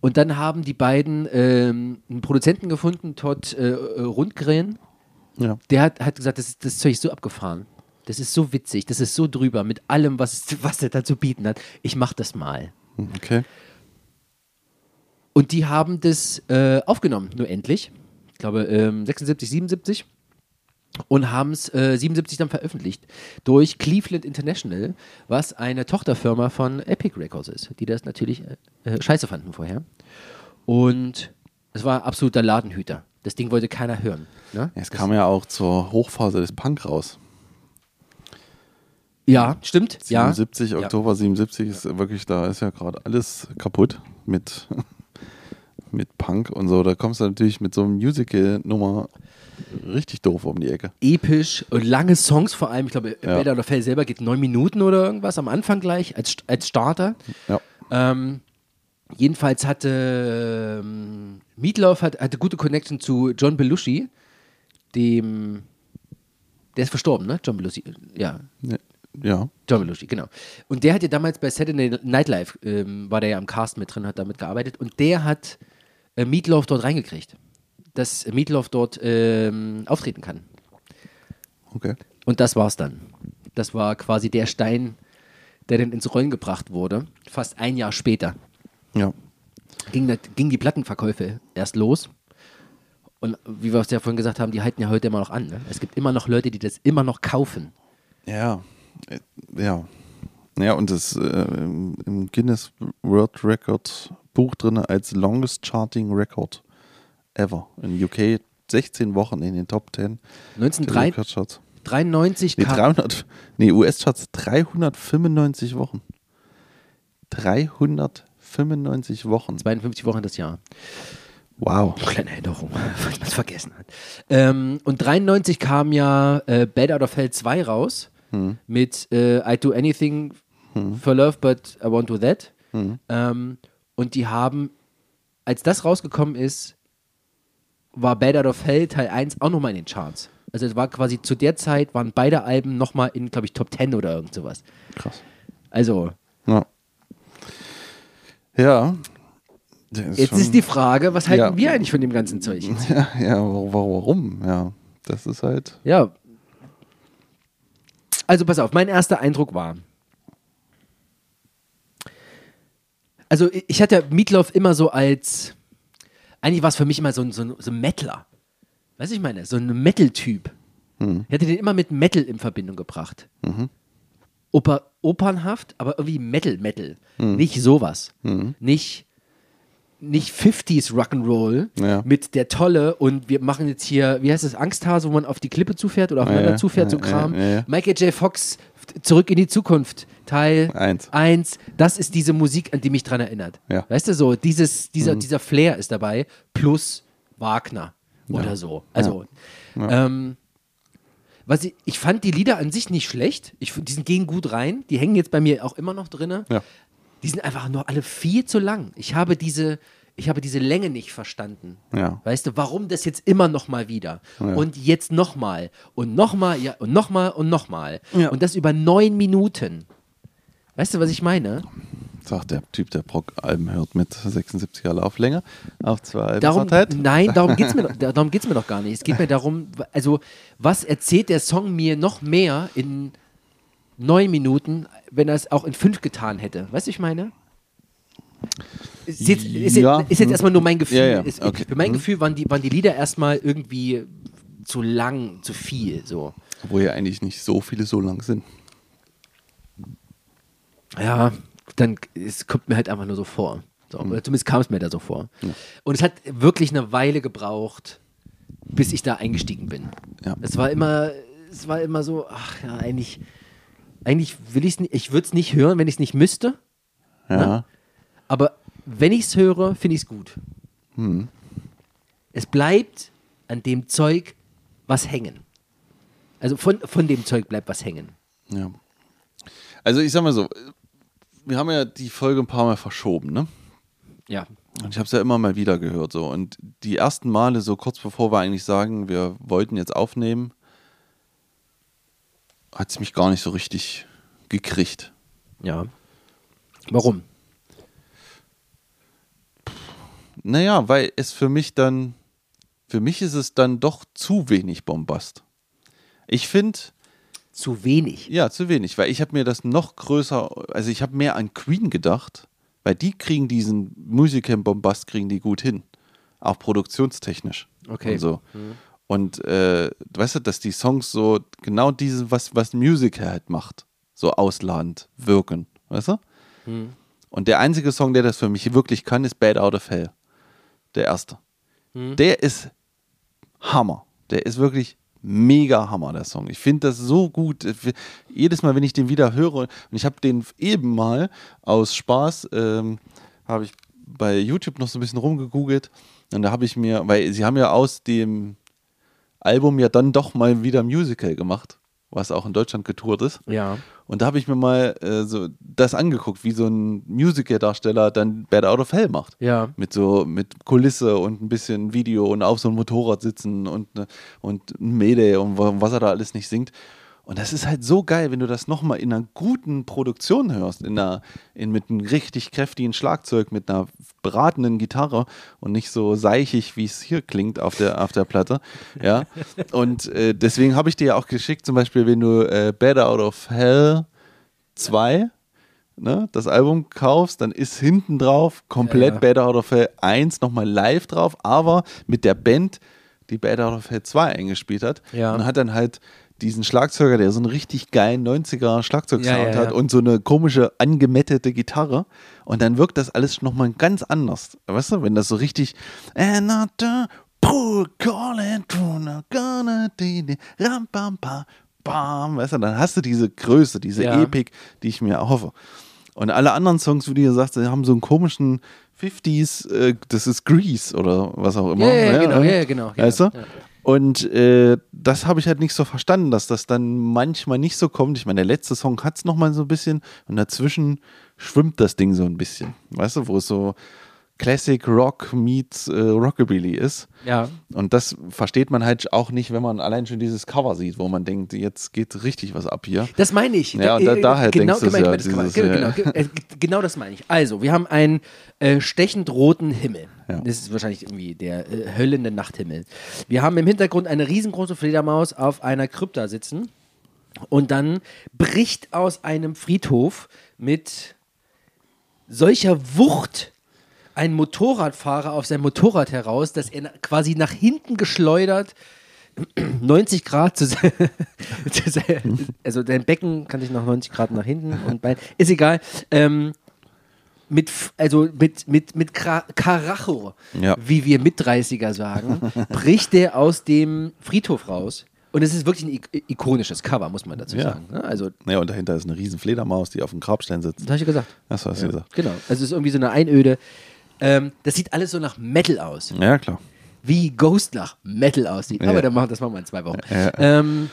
Und dann haben die beiden ähm, einen Produzenten gefunden, Todd äh, äh, Rundgren. Ja. Der hat, hat gesagt, das, ist- das Zeug ist so abgefahren. Das ist so witzig, das ist so drüber mit allem, was, was er da zu bieten hat. Ich mach das mal. Okay. Und die haben das äh, aufgenommen, nur endlich. Ich glaube, ähm, 76, 77. Und haben es äh, 77 dann veröffentlicht durch Cleveland International, was eine Tochterfirma von Epic Records ist, die das natürlich äh, äh, scheiße fanden vorher. Und es war absoluter Ladenhüter. Das Ding wollte keiner hören. Ne? Es kam ja auch zur Hochphase des Punk raus. Ja, stimmt. Ja. 77, Oktober 77 ist wirklich, da ist ja gerade alles kaputt mit, mit Punk und so. Da kommst du natürlich mit so einem Musical-Nummer richtig doof um die Ecke. episch und lange Songs vor allem. Ich glaube, Ja. Better oder Fell selber geht neun Minuten oder irgendwas am Anfang gleich als, als Starter. Ja. Ähm, jedenfalls hatte ähm, Meatloaf hat, hatte gute Connection zu John Belushi, dem der ist verstorben, ne? John Belushi, ja, Ne, Ja. John Belushi, genau. Und der hat ja damals bei Saturday Night Live, ähm, war der ja am Cast mit drin, hat damit gearbeitet und der hat äh, Meatloaf dort reingekriegt, dass Meatloaf dort ähm, auftreten kann. Okay. Und das war's dann. Das war quasi der Stein, der dann ins Rollen gebracht wurde. Fast ein Jahr später Ja. ging, das- gingen die Plattenverkäufe erst los. Und wie wir es ja vorhin gesagt haben, die halten ja heute immer noch an. Ne? Es gibt immer noch Leute, die das immer noch kaufen. Ja. Ja. Ja, und das äh, im im Guinness World Record Buch drin als longest charting record ever. In UK 16 Wochen in den Top 10 der 1993 Record-Charts. 93 Nee, kam, 300, nee, US-Charts 395 Wochen. 395 Wochen. 52 Wochen das Jahr. Wow. Kleine Erinnerung, falls man es vergessen hat. Ähm, und 93 kam ja äh, Bad Out of Hell 2 raus mit äh, I Do Anything for Love, but I Won't Do That. Ähm, und die haben, als das rausgekommen ist, war Bad Out of Hell Teil 1 auch nochmal in den Charts. Also es war quasi zu der Zeit, waren beide Alben nochmal in, glaube ich, Top 10 oder irgend sowas. Krass. Also, Ja. Ja. Ist jetzt ist die Frage, was halten Ja. wir eigentlich von dem ganzen Zeug? Ja, ja, wa- wa- warum? Ja, das ist halt. Ja. Also pass auf, mein erster Eindruck war. Also ich- hatte Meatloaf immer so als. Eigentlich war es für mich immer so ein, so ein, so ein Metaler. Weißt du, ich meine? So ein Metal-Typ. Ich hatte den immer mit Metal in Verbindung gebracht. Oper, opernhaft, aber irgendwie Metal-Metal. Nicht sowas. Nicht, nicht 50s Rock'n'Roll Ja. mit der Tolle und wir machen jetzt hier, wie heißt das, Angsthase, wo man auf die Klippe zufährt oder aufeinander ja. zufährt, so Ja, Kram. ja, ja. Michael J. Fox, zurück in die Zukunft, Teil Eins. 1. Das ist diese Musik, an die mich dran erinnert. Ja. Mhm. Weißt du so, dieses, dieser, dieser Flair ist dabei, plus Wagner oder so. Also, ähm, was ich, ich fand die Lieder an sich nicht schlecht. Ich, die gehen gut rein. Die hängen jetzt bei mir auch immer noch drin. Ja. Die sind einfach nur alle viel zu lang. Ich habe diese, ich habe diese Länge nicht verstanden. Ja. Weißt du, warum das jetzt immer noch mal wieder? Und jetzt noch mal und noch mal, ja, und noch mal und noch mal. Ja. Und das über neun Minuten. Weißt du, was ich meine? Sagt der Typ, der Brock-Alben hört mit 76er Lauflänge auf zwei Alben Darum, nein, darum geht es mir, doch- darum geht's mir doch gar nicht. Es geht mir darum, also, was erzählt der Song mir noch mehr in neun Minuten, wenn er es auch in fünf getan hätte? Weißt du, ich meine? Ist jetzt, ist, Ja. jetzt, ist jetzt erstmal nur mein Gefühl. Ja, ja, Ist, okay. Für mein Mhm. Gefühl waren die, waren die Lieder erstmal irgendwie zu lang, zu viel. So. Wo ja eigentlich nicht so viele so lang sind. Ja, dann es kommt mir halt einfach nur so vor. So, Mhm. Oder zumindest kam es mir da so vor. Und es hat wirklich eine Weile gebraucht, bis ich da eingestiegen bin. Ja. Es war immer, es war immer so, ach ja, eigentlich, eigentlich will ich es nicht, ich würde es nicht hören, wenn ich es nicht müsste. Ja. Aber wenn ich es höre, finde ich es gut. Hm. Es bleibt an dem Zeug was hängen. Also von, von dem Zeug bleibt was hängen. ja. Also ich sag mal so, wir haben ja die Folge ein paar Mal verschoben, ne? Ja. Und ich habe es ja immer mal wieder gehört so. Und die ersten Male, so kurz bevor wir eigentlich sagen, wir wollten jetzt aufnehmen, hat es mich gar nicht so richtig gekriegt. Ja. Warum? Naja, weil es für mich dann, für mich ist es dann doch zu wenig Bombast. Ich finde, Zu wenig. ja, zu wenig, weil ich habe mir das noch größer, also ich habe mehr an Queen gedacht, weil die kriegen diesen Musical-Bombast, kriegen die gut hin. Auch produktionstechnisch. Okay. Und so. Und äh, weißt du, dass die Songs so genau diese, was, was Musical halt macht, so ausladend wirken. Weißt du? Und der einzige Song, der das für mich wirklich kann, ist Bad Out of Hell. Der erste. Der ist Hammer. Der ist wirklich mega Hammer, der Song. Ich finde das so gut. Jedes Mal, wenn ich den wieder höre, und ich habe den eben mal aus Spaß, ähm, habe ich bei YouTube noch so ein bisschen rumgegoogelt und da habe ich mir, weil sie haben ja aus dem Album ja dann doch mal wieder Musical gemacht, was auch in Deutschland getourt ist. Ja. Und da habe ich mir mal äh, so das angeguckt, wie so ein Musical-Darsteller dann Bad Out of Hell macht. Ja. Mit so, mit Kulisse und ein bisschen Video und auf so einem Motorrad sitzen und, ne- und Mayday und wa- was er da alles nicht singt. Und das ist halt so geil, wenn du das nochmal in einer guten Produktion hörst, in einer, in, mit einem richtig kräftigen Schlagzeug, mit einer beratenden Gitarre und nicht so seichig, wie es hier klingt auf der, auf der Platte. Ja. Und äh, deswegen habe ich dir ja auch geschickt, zum Beispiel, wenn du äh, Better Out of Hell 2 ne, das Album kaufst, dann ist hinten drauf komplett Ja, ja. Bad Out of Hell 1 nochmal live drauf, aber mit der Band, die Bad Out of Hell 2 eingespielt hat. Ja. Und hat dann halt diesen Schlagzeuger, der so einen richtig geilen 90er Schlagzeugsound Ja, ja, hat und so eine komische angemettete Gitarre. Und dann wirkt das alles nochmal ganz anders. Weißt du, wenn das so richtig gonna ram, bam, pa, bam, weißt du, dann hast du diese Größe, diese Ja. Epik, die ich mir erhoffe. Und alle anderen Songs, wie du ja sagst, die haben so einen komischen 50s, äh, das ist Grease oder was auch immer. Ja, ja, ne? genau, ja, ja, genau, Weißt du? Und äh, das habe ich halt nicht so verstanden, dass das dann manchmal nicht so kommt. Ich meine, der letzte Song hat es nochmal so ein bisschen und dazwischen schwimmt das Ding so ein bisschen. Weißt du, wo es so Classic Rock meets äh, Rockabilly ist. Ja. Und das versteht man halt auch nicht, wenn man allein schon dieses Cover sieht, wo man denkt, jetzt geht richtig was ab hier. Das meine ich. Ja, da- äh, daher genau, denkst du es genau, ja, das dieses, genau, äh, genau, äh, genau das meine ich. Also, wir haben einen äh, stechend roten Himmel. Ja. Das ist wahrscheinlich irgendwie der äh, höllende Nachthimmel. Wir haben im Hintergrund eine riesengroße Fledermaus auf einer Krypta sitzen. Und dann bricht aus einem Friedhof mit solcher Wucht ein Motorradfahrer auf sein Motorrad heraus, dass er quasi nach hinten geschleudert 90 Grad zu, se- zu se- also dein Becken kann sich nach 90 Grad nach hinten und Bein, ist egal. Ähm, mit, also mit, mit, mit Karacho, Ja. wie wir Mit-30er sagen, bricht der aus dem Friedhof raus. Und es ist wirklich ein ik ikonisches Cover, muss man dazu Ja. sagen. ne? Also, Ja, und dahinter ist eine riesen Fledermaus, die auf dem Grabstein sitzt. das habe ich ja gesagt. Das hast du gesagt. Genau. Also es ist irgendwie so eine Einöde. Ähm, das sieht alles so nach Metal aus. Ja, klar. Wie Ghost nach Metal aussieht. Ja. Aber dann machen, das machen wir in zwei Wochen. Ja. Ähm,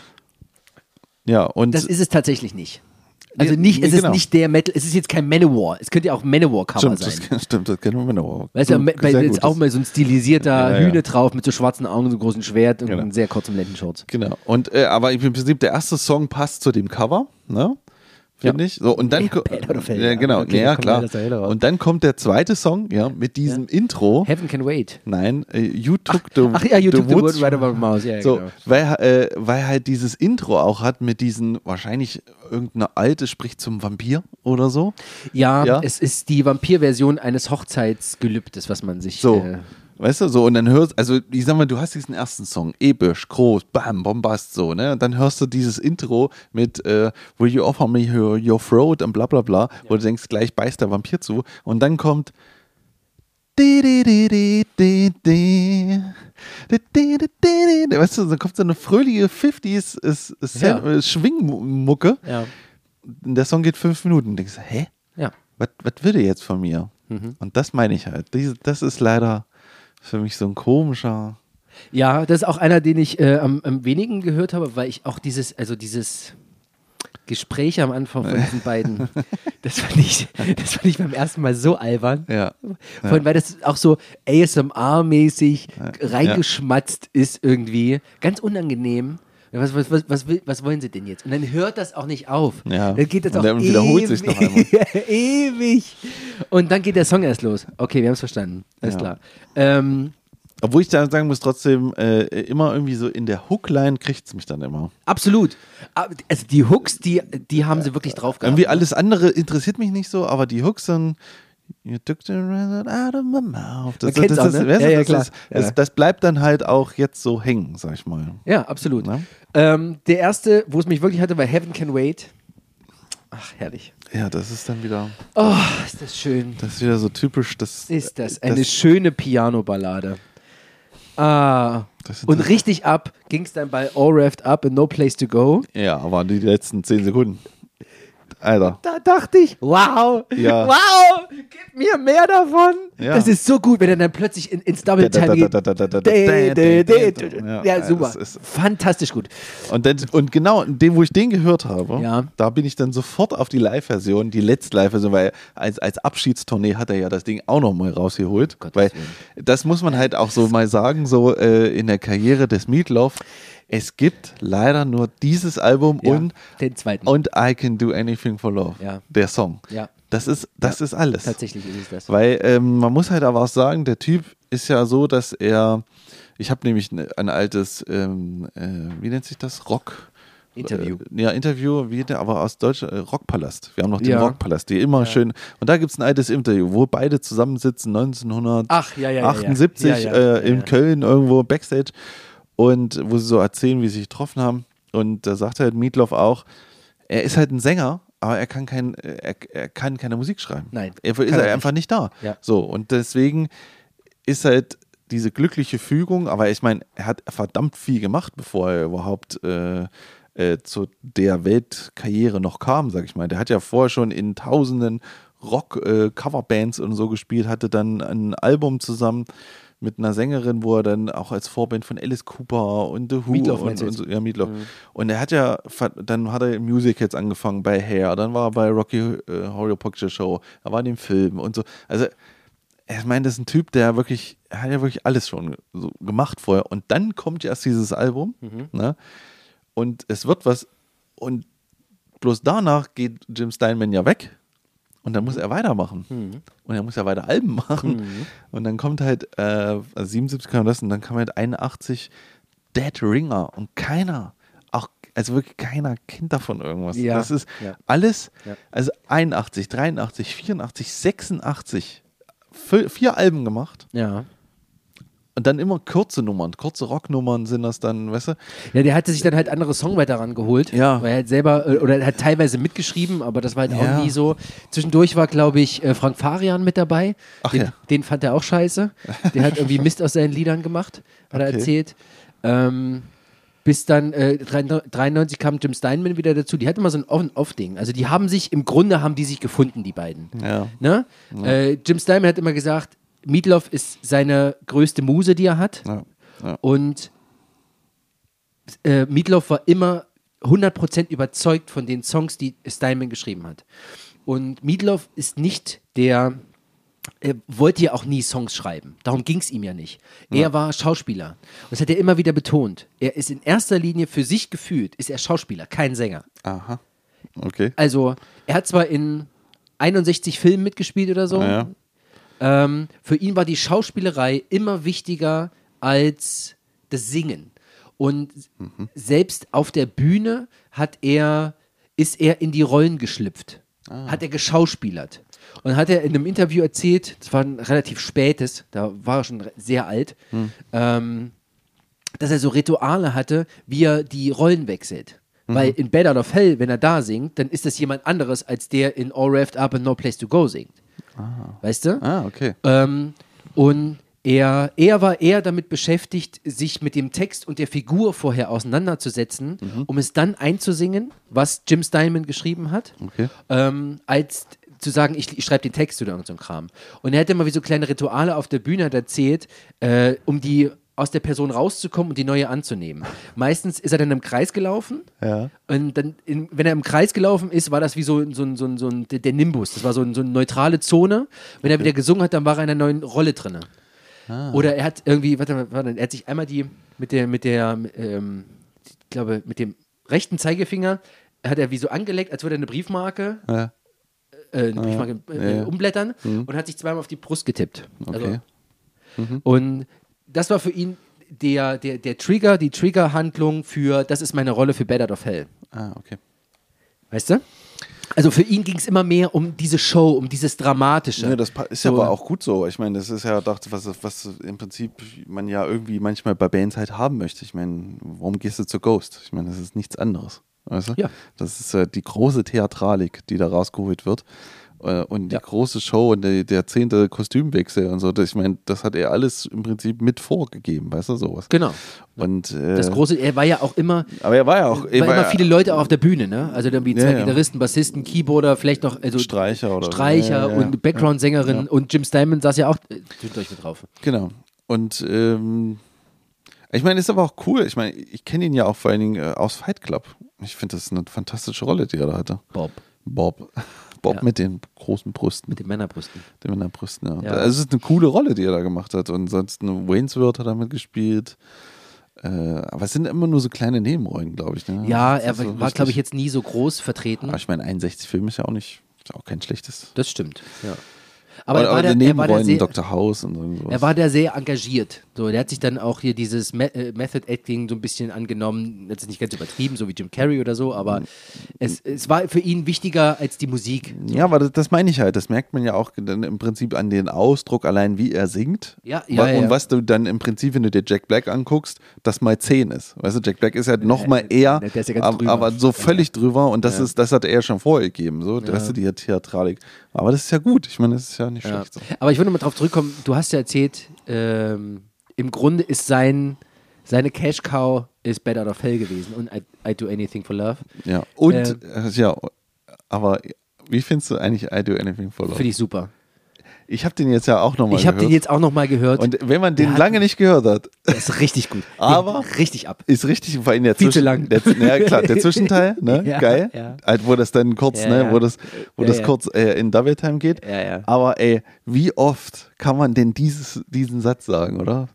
Ja, und das ist es tatsächlich nicht. Also nicht, es ist genau. nicht der Metal, es ist jetzt kein Manowar. Es könnte ja auch Manowar-Cover sein. das, stimmt, das kennen wir noch. Weißt du, bei, jetzt auch mal so ein stilisierter Ja, ja. Hühne drauf mit so schwarzen Augen, so einem großen Schwert und Genau. einem sehr kurzen Lendenschurz. Genau. Und äh, aber im Prinzip der erste Song passt zu dem Cover, ne? Finde Ja. ich. So, und dann Ja, Hell, ja, ja. genau, Okay, ja, kommt klar. Und dann kommt der zweite Song, ja, mit diesem Intro. Heaven can wait. Nein, äh, You Took the Ach ja, you the took the Woods word right over my mouse. Ja, ja, So, genau. weil, äh, weil halt dieses Intro auch hat mit diesen, wahrscheinlich irgendeine alte spricht zum Vampir oder so. Ja, Ja. es ist die Vampir-Version eines Hochzeitsgelübdes, was man sich. So. Äh, Weißt du, so, und dann hörst, also ich sag mal, du hast diesen ersten Song, episch, groß, bam, bombast, so, ne? Und dann hörst du dieses Intro mit äh, Will you offer me your, your throat und bla bla bla, wo du denkst, gleich beißt der Vampir zu. Und dann kommt Weißt du, dann kommt so eine fröhliche 50s ist, ist Ja. äh, Schwingmucke. Ja. Der Song geht fünf Minuten. Denkst du, hä? Ja. Was, was will der jetzt von mir? Und das meine ich halt. Diese, das ist leider für mich so ein komischer. Ja, das ist auch einer, den ich äh, am, am wenigen gehört habe, weil ich auch dieses, also dieses Gespräch am Anfang von diesen beiden, das fand ich, das fand ich beim ersten Mal so albern. Ja. Vor allem, weil das auch so ASMR-mäßig reingeschmatzt ist irgendwie. Ganz unangenehm. Was, was, was, was, will, was wollen sie denn jetzt? Und dann hört das auch nicht auf. Ja. Dann geht das Und auch dann wiederholt sich's noch einmal. ewig. Und dann geht der Song erst los. Okay, wir haben es verstanden. Alles Ja. klar. Ähm, Obwohl ich da sagen muss, trotzdem, äh, immer irgendwie so in der Hookline kriegt es mich dann immer. absolut. Aber, Also die Hooks, die, die haben sie wirklich drauf gehabt. Irgendwie alles andere interessiert mich nicht so, aber die Hooks sind. You took the rabbit out of my mouth. Das, Man kennt's das, auch, ne? Ja, ja, das, klar. das, Ja. das bleibt dann halt auch jetzt so hängen, sag ich mal. Ja, absolut. Na? Ähm, der erste, wo es mich wirklich hatte, war Heaven Can Wait. Ach, herrlich. Ja, das ist dann wieder, Oh, ist das schön. das ist wieder so typisch. Das, Ist das eine schöne Piano-Ballade. Ah. Das Und das- richtig ab ging es dann bei All Revved Up and No Place to Go. Ja, aber die letzten zehn Sekunden. Alter. Da dachte ich, wow, Ja. wow, gib mir mehr davon. Ja. Das ist so gut, wenn er dann plötzlich in, ins Double Time geht. Ja, super. das ist- Fantastisch gut. Und, dann, und genau, in dem, wo ich den gehört habe, Ja. da bin ich dann sofort auf die Live-Version, die letzte Live-Version, weil als, als Abschiedstournee hat er ja das Ding auch nochmal rausgeholt. Gottes weil das muss man halt auch so mal sagen, so äh, in der Karriere des Meatloaf. Es gibt leider nur dieses Album Ja, und, den zweiten. und I Can Do Anything for Love, Ja. der Song. Ja. Das ist, das ist alles. Tatsächlich ist es das. Weil ähm, man muss halt aber auch sagen, der Typ ist ja so, dass er, ich habe nämlich ne, ein altes, ähm, äh, wie nennt sich das, Rock? Interview. Äh, ja, Interview, wie der, aber aus Deutschland, äh, Rockpalast. Wir haben noch den Ja. Rockpalast, die immer schön, und da gibt es ein altes Interview, wo beide zusammensitzen, 1978 Ach, ja, ja, ja, ja. Ja, ja, äh, ja, in ja. Köln irgendwo Backstage und wo sie so erzählen, wie sie sich getroffen haben. Und da sagt halt Meatloaf auch, er ist halt ein Sänger, aber er kann, kein, er, er kann keine Musik schreiben. Nein, Er ist kann er einfach nicht da. Ja. So, und deswegen ist halt diese glückliche Fügung, aber ich meine, er hat verdammt viel gemacht, bevor er überhaupt äh, äh, zu der Weltkarriere noch kam, sag ich mal. Der hat ja vorher schon in tausenden Rock-Coverbands und so gespielt, hatte dann ein Album zusammen mit einer Sängerin, wo er dann auch als Vorband von Alice Cooper und The Who Meatloaf und, und so, ja, Meatloaf. Und er hat ja, dann hat er Music jetzt angefangen bei Hair, dann war er bei Rocky äh, Horror Picture Show, er war in dem Film und so. Also, ich meine, das ist ein Typ, der wirklich, er hat ja wirklich alles schon so gemacht vorher. Und dann kommt erst dieses Album, ne? Und es wird was, und bloß danach geht Jim Steinman ja weg. Und dann muss er weitermachen. Und er muss ja weiter Alben machen. Und dann kommt halt, äh, also 77 kam das und dann kam halt 81 Dead Ringer. Und keiner, auch, also wirklich keiner kennt davon irgendwas. Ja. Das ist Ja. alles, Ja. also 81, 83, 84, 86, vier, vier Alben gemacht. Ja. Und dann immer kurze Nummern, kurze Rocknummern sind das dann, weißt du? Ja, der hatte sich dann halt andere Songwriter rangeholt. Ja. Weil er halt selber, äh, oder er hat teilweise mitgeschrieben, aber das war halt Ja. auch nie so. Zwischendurch war, glaube ich, äh, Frank Farian mit dabei. Ach den, ja. den fand er auch scheiße. Der hat irgendwie Mist aus seinen Liedern gemacht, hat er Okay. erzählt. Ähm, bis dann äh, 93 kam Jim Steinman wieder dazu. Die hatten immer so ein On-Off-Ding. Also die haben sich, im Grunde haben die sich gefunden, die beiden. Ja. Ne? Äh, Jim Steinman hat immer gesagt, Meatloaf ist seine größte Muse, die er hat. Ja. ja. Und äh, Meatloaf war immer 100% überzeugt von den Songs, die Steinman geschrieben hat. Und Meatloaf ist nicht der, er wollte ja auch nie Songs schreiben. Darum ging es ihm ja nicht. Er war Schauspieler. Und das hat er immer wieder betont. Er ist in erster Linie für sich gefühlt, ist er Schauspieler, kein Sänger. Aha. Okay. Also, er hat zwar in 61 Filmen mitgespielt oder so. Ja. Ähm, für ihn war die Schauspielerei immer wichtiger als das Singen. Und selbst auf der Bühne hat er, ist er in die Rollen geschlüpft. Hat er geschauspielert. Und hat er in einem Interview erzählt, das war ein relativ spätes, da war er schon sehr alt, ähm, dass er so Rituale hatte, wie er die Rollen wechselt. Weil in Bad Out of Hell, wenn er da singt, dann ist das jemand anderes, als der in All Wrapped Up and No Place to Go singt. Weißt du? Ah, okay. Ähm, Und er, er war eher damit beschäftigt, sich mit dem Text und der Figur vorher auseinanderzusetzen, Mhm. um es dann einzusingen, was Jim Steinman geschrieben hat, Okay. ähm, als zu sagen, ich, ich schreibe den Text oder irgend so Kram. Und er hat immer wie so kleine Rituale auf der Bühne erzählt, äh, um die aus der Person rauszukommen und die neue anzunehmen. Meistens ist er dann im Kreis gelaufen Ja. und dann, in, wenn er im Kreis gelaufen ist, war das wie so, so, so, so ein, der Nimbus. Das war so, ein, so eine neutrale Zone. Wenn er wieder gesungen hat, dann war er in einer neuen Rolle drin. Oder er hat irgendwie, warte mal, warte, er hat sich einmal die mit der, mit der, ähm, ich glaube, mit dem rechten Zeigefinger hat er wie so angeleckt, als würde er eine Briefmarke, Ja. äh, eine Briefmarke äh, ja, umblättern und hat sich zweimal auf die Brust getippt. Okay. Also, und das war für ihn der, der, der Trigger, die Triggerhandlung für, das ist meine Rolle für Bad Out of Hell. Ah, okay. Weißt du? Also für ihn ging es immer mehr um diese Show, um dieses Dramatische. Ja, das ist ja aber auch gut so. Ich meine, das ist ja doch, was, was im Prinzip man ja irgendwie manchmal bei Bands halt haben möchte. Ich meine, warum gehst du zu Ghost? Ich meine, das ist nichts anderes. Weißt du? Ja. Das ist äh, die große Theatralik, die da rausgeholt wird. Äh, und die Ja. große Show und der, der zehnte Kostümwechsel und so. Das, ich meine, das hat er alles im Prinzip mit vorgegeben, weißt du, sowas. Genau. Und, äh, Das große, er war ja auch immer, aber er war ja auch er war immer ja- viele Leute auch auf der Bühne, ne? Also dann wie zwei Ja. Gitarristen, Bassisten, Keyboarder, vielleicht noch also Streicher oder. Streicher und Background-Sängerin und Jim Steinman saß ja auch äh, zwischendurch mit drauf. Genau. Und ähm, ich meine, ist aber auch cool. Ich meine, ich kenne ihn ja auch vor allen Dingen äh, aus Fight Club. Ich finde, das ist eine fantastische Rolle, die er da hatte. Bob Bob. Bob Ja. mit den großen Brüsten, mit den Männerbrüsten. den Männerbrüsten, ja. Ja. Also es ist eine coole Rolle, die er da gemacht hat. Und sonst Wayne's World hat er mitgespielt. Äh, aber es sind immer nur so kleine Nebenrollen, glaube ich. Ne? Ja, er so war, glaube ich, jetzt nie so groß vertreten. Aber ich meine, 61 Film ist ja auch nicht, ist ja auch kein schlechtes. Das stimmt, ja. Aber, Aber, er, war der, er, war der Nebenrollen, sehr, Dr. House und so. er war der sehr engagiert. So, der hat sich dann auch hier dieses Me äh, Method Acting so ein bisschen angenommen. Jetzt nicht ganz übertrieben, so wie Jim Carrey oder so, aber es, es war für ihn wichtiger als die Musik. Ja, aber das, das meine ich halt. Das merkt man ja auch dann im Prinzip an den Ausdruck, allein wie er singt. Ja, ja, Und ja. was du dann im Prinzip, wenn du dir Jack Black anguckst, das mal 10 ist. Weißt du, Jack Black ist ja noch mal eher, der ist ja aber so völlig drüber und das ist, das hat er schon vorher gegeben. So, das ist die Theatralik. Aber das ist ja gut. Ich meine, das ist ja nicht Ja. schlecht. So. Aber ich würde mal drauf zurückkommen, du hast ja erzählt, ähm, im Grunde ist sein, seine Cash Cow ist Bad Out of Hell gewesen und I, I Do Anything for Love. Ja. Und, Ähm. äh, ja, aber wie findest du eigentlich I Do Anything for Love? Finde ich super. Ich habe den jetzt ja auch nochmal Ich habe gehört. den jetzt auch nochmal gehört. und wenn man den lange nicht gehört hat, ist richtig gut. Aber- richtig ab. Ist richtig, vor allem der Viel zu lang. Der, ja, klar, der Zwischenteil, ne? Ja, Geil. ja. Halt, wo das dann kurz, Ja, ne, ja. wo das, wo Ja, das ja. kurz äh, in Double Time geht. Ja, ja. Aber ey, wie oft kann man denn dieses, diesen Satz sagen, oder?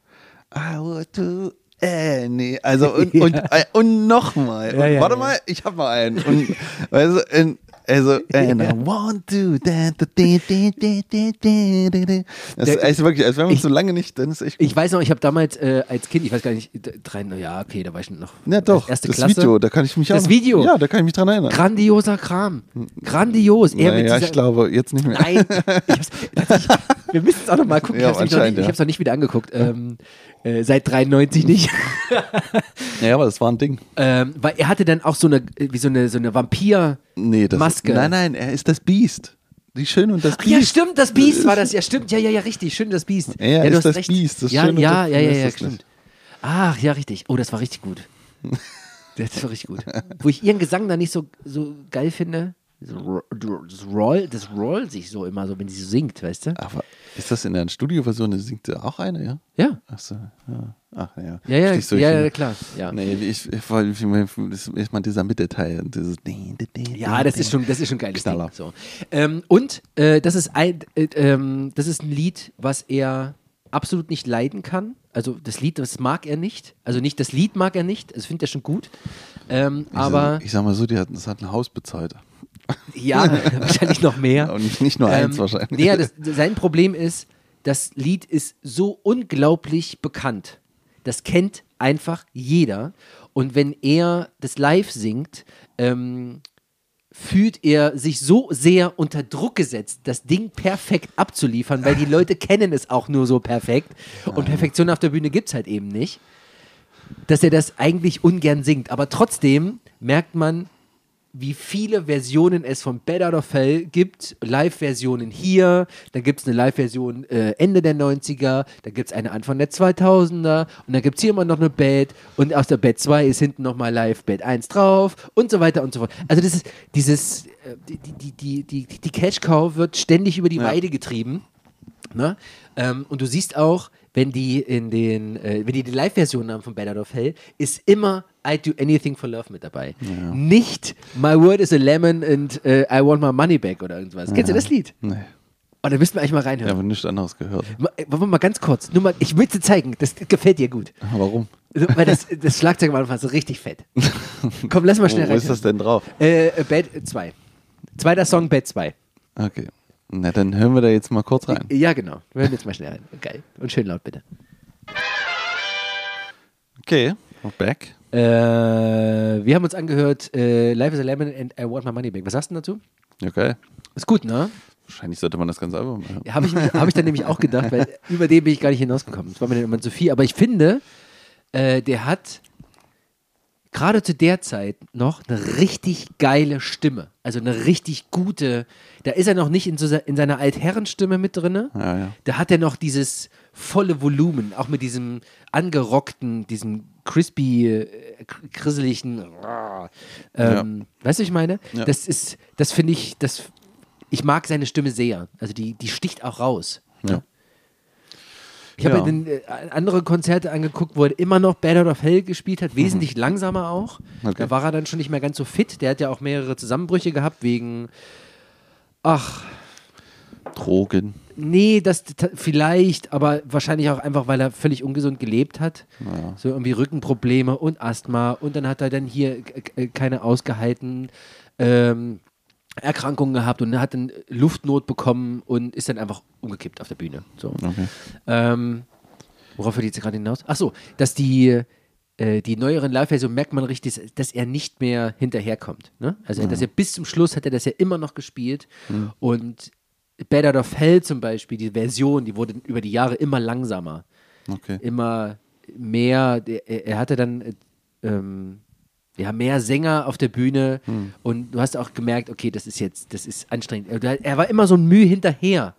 I would do any. Also und, und, äh, und nochmal. Ja, ja, warte ja. mal, ich hab mal einen. Und, also, und, also, and I want to. Da, da, da, da, da, da, da, da, da. Das ist also wirklich, als wenn man ich- so lange nicht, dann ist echt gut. Ich weiß noch, ich habe damals äh, als Kind, ich weiß gar nicht, drei, ja, okay, da war ich noch. ja, doch, Erste das Klasse. Video, da kann ich mich Das auch. Video? Ja, da kann ich mich dran erinnern. Grandioser Kram. Grandios. Er naja, ich glaube, jetzt nicht mehr. Nein, ich hab's, tatsächlich- wir müssen es auch noch mal gucken. Ja, ich habe es ich ja. noch nicht wieder angeguckt. Ähm, äh, seit 93 nicht. Ja, aber das war ein Ding. ähm, weil er hatte dann auch so eine, äh, wie so eine, so eine Vampir. Nee. Nein, nein, er ist das Biest. Die Schöne und das Ach ja, Biest. stimmt, das Biest war das. Ja, stimmt. Ja, ja, ja, richtig. Schön, das Biest. Ja, ja, du ist das recht. Biest, das ja, und ja, das- ja, ja, ja, stimmt. nicht. Ach, ja, richtig. Oh, das war richtig gut. Das war richtig gut. Wo ich ihren Gesang da nicht so, so geil finde. Das roll, das rollt sich so immer so, wenn sie so singt, weißt du? Aber ist das in der Studioversion, da singt auch eine, ja? Ja. Achso, ja. Ach, ja. Ja, ja, ja, ja, klar. Ja. Nee, ich, ich, das ist mal dieser Mittelteil. Dieses Ja, das ist schon, das ist schon Knaller. Ding. So. Ähm, und äh, das ist ein, äh, ähm, das ist ein Lied, was er absolut nicht leiden kann. Also das Lied, das mag er nicht. Also nicht das Lied mag er nicht. Das findet er schon gut. Ähm, Ich aber sag, ich sag mal so, die hat, das hat ein Haus bezahlt. Ja, wahrscheinlich noch mehr. Und nicht nur eins Ähm, wahrscheinlich. Ja, das, sein Problem ist, das Lied ist so unglaublich bekannt. Das kennt einfach jeder. Und wenn er das live singt, ähm, fühlt er sich so sehr unter Druck gesetzt, das Ding perfekt abzuliefern, weil die Leute kennen es auch nur so perfekt. Und Perfektion auf der Bühne gibt es halt eben nicht, dass er das eigentlich ungern singt. Aber trotzdem merkt man, wie viele Versionen es von Bad Out of Hell gibt. Live-Versionen hier, dann gibt es eine Live-Version äh, Ende der 90er, dann gibt es eine Anfang der 2000er und dann gibt es hier immer noch eine Bad und aus der Bad 2 ist hinten nochmal live Bad 1 drauf und so weiter und so fort. Also das ist dieses, äh, die, die, die, die, die Cash Cow wird ständig über die Ja. Weide getrieben. Ne? Ähm, und du siehst auch, wenn die in den, äh, wenn die die Live-Version haben von Out of Hell, ist immer I Do Anything for Love mit dabei. Nicht My Word is a Lemon and äh, I Want My Money Back oder irgendwas. Kennst du das Lied? Nee. Oh, da müssten wir eigentlich mal Ich reinhören. habe nichts anderes gehört. Ma- äh, Wollen wir mal ganz kurz, nur mal, ich will dir zeigen, das gefällt dir gut. Warum? So, Weil das, das Schlagzeug Anfang ist so richtig fett. Komm, lass mal Wo, schnell wo rein. ist das denn drauf? Äh, äh, Bad 2. Zweiter Song, Bad 2. Okay. Na, dann hören wir da jetzt mal kurz rein. Ja, genau. Wir hören jetzt mal schnell rein. Geil. Und schön laut, bitte. Okay, back. Äh, wir haben uns angehört, äh, Life is a Lemon and I Want My Money Back. Was sagst du dazu? Okay. Ist gut, ne? Wahrscheinlich sollte man das ganze Album hören. Ja, Habe ich, hab ich dann nämlich auch gedacht, weil über den bin ich gar nicht hinausgekommen. Das war mir dann immer zu viel. Aber ich finde, äh, der hat gerade zu der Zeit noch eine richtig geile Stimme. Also eine richtig gute. Da ist er noch nicht in, so, in seiner Altherrenstimme mit drin. Ja, ja. Da hat er noch dieses volle Volumen, auch mit diesem angerockten, diesem crispy, äh, kr- krisseligen. Ähm, Weißt du, was ich meine? Ja. Das ist, das finde ich, das, ich mag seine Stimme sehr. Also die, die sticht auch raus. Ja. Ich habe Ja. mir dann, äh, andere Konzerte angeguckt, wo er immer noch Bad Out of Hell gespielt hat, wesentlich langsamer auch. Mhm. Okay. Da war er dann schon nicht mehr ganz so fit. Der hat ja auch mehrere Zusammenbrüche gehabt wegen, ach, Drogen. Nee, das vielleicht, aber wahrscheinlich auch einfach, weil er völlig ungesund gelebt hat. Ja. So irgendwie Rückenprobleme und Asthma und dann hat er dann hier k- k- keine ausgehalten ähm, Erkrankungen gehabt und hat dann Luftnot bekommen und ist dann einfach umgekippt auf der Bühne. So. Okay. Ähm, worauf will ich jetzt gerade hinaus? Ach so, dass die, äh, die neueren Live-Versionen merkt man richtig, dass er nicht mehr hinterherkommt. Ne? Also, dass er bis zum Schluss hat er das ja immer noch gespielt und Bad Out of Hell zum Beispiel, die Version, die wurde über die Jahre immer langsamer, Okay. immer mehr. Er, er hatte dann äh, ähm, ja, mehr Sänger auf der Bühne und du hast auch gemerkt, okay, das ist jetzt, das ist anstrengend. Er, war immer so ein Mühe hinterher.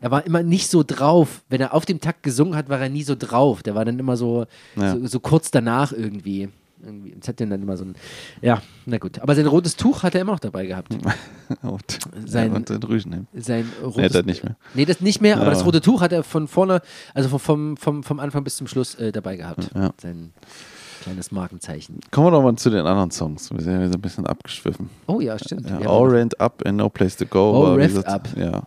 Er war immer nicht so drauf. Wenn er auf dem Takt gesungen hat, war er nie so drauf. Der war dann immer so, Ja. so, so kurz danach irgendwie. irgendwie. Das hat den dann immer so ein, ja, na gut. Aber sein rotes Tuch hat er immer noch dabei gehabt. Und, Sein- ja, und den Rüschen nehmen. Sein rotes, Nee, das nicht mehr. Nee, das nicht mehr, aber Ja. das rote Tuch hat er von vorne, also vom, vom, vom, vom Anfang bis zum Schluss äh, dabei gehabt. Ja. Sein kleines Markenzeichen. Kommen wir doch mal zu den anderen Songs. Wir sind ja ein bisschen abgeschwiffen. Oh ja, stimmt. Ja, Wir All Rent Up and No Place to Go. All Revved gesagt, Up. Ja.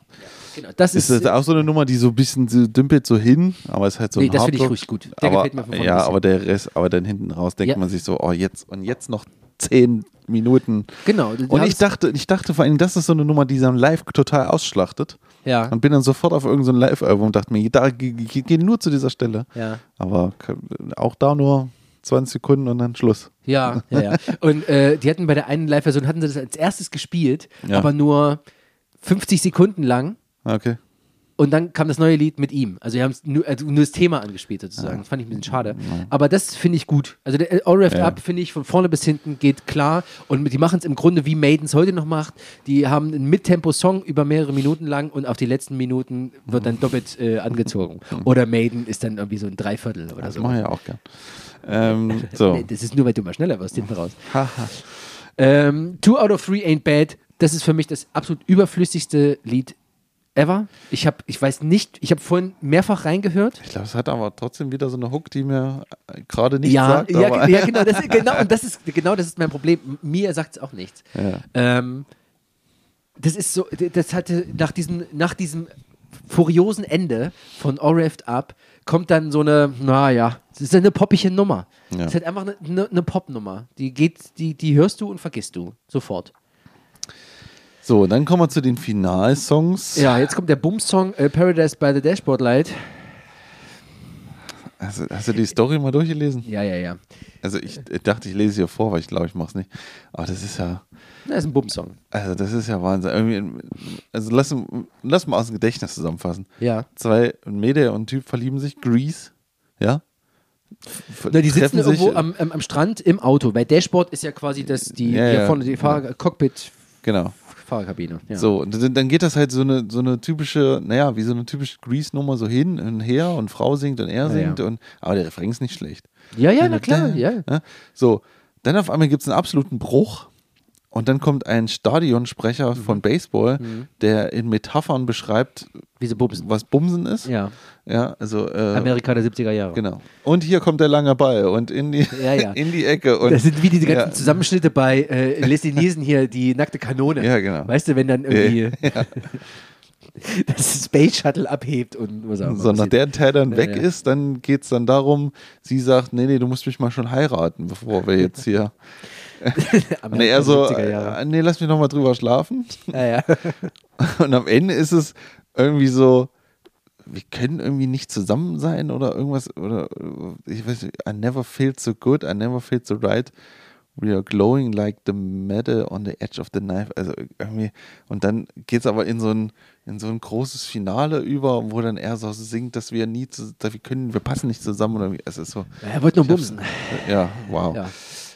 genau, das Ist ist, das auch so eine Nummer, die so ein bisschen so dümpelt so hin, aber es ist halt so Nee, ein das finde ich ruhig gut. Der aber, gefällt mir Ja, aber der Rest, aber dann hinten raus denkt Ja. man sich so, oh jetzt und jetzt noch zehn Minuten. genau. Und ich dachte, ich dachte vor allem, das ist so eine Nummer, die dann live total ausschlachtet. ja, Und bin dann sofort auf irgendein so Live-Album und dachte mir, da geh, geh, geh nur zu dieser Stelle. ja. Aber auch da nur 20 Sekunden und dann Schluss. Ja, ja, ja. Und äh, die hatten bei der einen Live-Version, hatten sie das als erstes gespielt, Ja. aber nur 50 Sekunden lang. Okay. Und dann kam das neue Lied mit ihm. Also, wir haben nur, also nur das Thema angespielt sozusagen. Das fand ich ein bisschen schade. Aber das finde ich gut. Also, der äh, All Revved Ja. Up finde ich von vorne bis hinten geht klar. Und die machen es im Grunde wie Maidens heute noch macht. Die haben einen Mittempo-Song über mehrere Minuten lang und auf die letzten Minuten wird dann doppelt äh, angezogen. Oder Maiden ist dann irgendwie so ein Dreiviertel oder Das so. mache ich ja auch gern. Ähm, so. Nee, das ist nur, weil du mal schneller wirst hinten raus. Ähm, Two out of Three Ain't Bad. Das ist für mich das absolut überflüssigste Lied ever. Ich habe, ich weiß nicht, ich habe vorhin mehrfach reingehört. Ich glaube, es hat aber trotzdem wieder so eine Hook, die mir äh, gerade nicht ja, sagt. ja, ja, genau, das, ist- genau, und das ist, genau das ist mein Problem. Mir sagt es auch nichts. Ja. Ähm, das ist so, das hatte nach diesem, nach diesem furiosen Ende von All Revved Up kommt dann so eine, naja, es ist eine poppige Nummer. Es Ja. ist halt einfach eine, eine, eine Popnummer. Die geht, die, die hörst du und vergisst du sofort. So, dann kommen wir zu den Finalsongs. Ja, jetzt kommt der Boom-Song äh, Paradise by the Dashboard Light. Hast, du- hast du die Story mal durchgelesen? Ja, ja, ja. Also ich, dachte, ich lese sie ja vor, weil ich glaube, ich mache es nicht. Aber das ist ja, Das ist ein Boom-Song. also das ist ja Wahnsinn. Irgendwie, also lass, lass mal aus dem Gedächtnis zusammenfassen. Ja. Zwei, Mädel und ein Typ verlieben sich, Grease, ja. Na, die sitzen irgendwo am, am, am Strand im Auto, weil Dashboard ist ja quasi das, die Ja, hier ja, vorne die ja. Fahr Cockpit, Genau. Fahrerkabine. Ja. So, und dann, dann geht das halt so eine, so eine typische, naja, wie so eine typische Grease-Nummer so hin und her und Frau singt und er Ja, singt ja. und aber der Refrain ist nicht schlecht. ja, ja, na klar, ja. So, dann auf einmal gibt es einen absoluten Bruch und dann kommt ein Stadionsprecher Mhm. von Baseball, der in Metaphern beschreibt, Bubsen. was Bumsen ist. Ja, Ja, also äh, Amerika der 70er Jahre. genau. Und hier kommt der lange Ball und in die, Ja, ja. in die Ecke und Das sind wie diese ganzen Ja. Zusammenschnitte bei äh, Leslie Nielsen hier, die nackte Kanone. Ja, genau. Weißt du, wenn dann irgendwie das Space Shuttle abhebt und was auch immer. So, nach der Teil dann weg ist, dann geht es dann darum, sie sagt, nee, nee, du musst mich mal schon heiraten, bevor wir jetzt hier. Und er so, 70er Jahre. äh, nee, lass mich noch mal drüber schlafen. Ja, ja. Und am Ende ist es irgendwie so, wir können irgendwie nicht zusammen sein oder irgendwas, oder äh, ich weiß nicht, I never felt so good, I never felt so right. We are glowing like the metal on the edge of the knife. Also irgendwie, und dann geht es aber in so ein, in so ein großes Finale über, wo dann er so singt, dass wir nie, zu, dass wir können, wir passen nicht zusammen oder wie. Es ist so, Er wollte nur bumsen. ja, wow. Ja,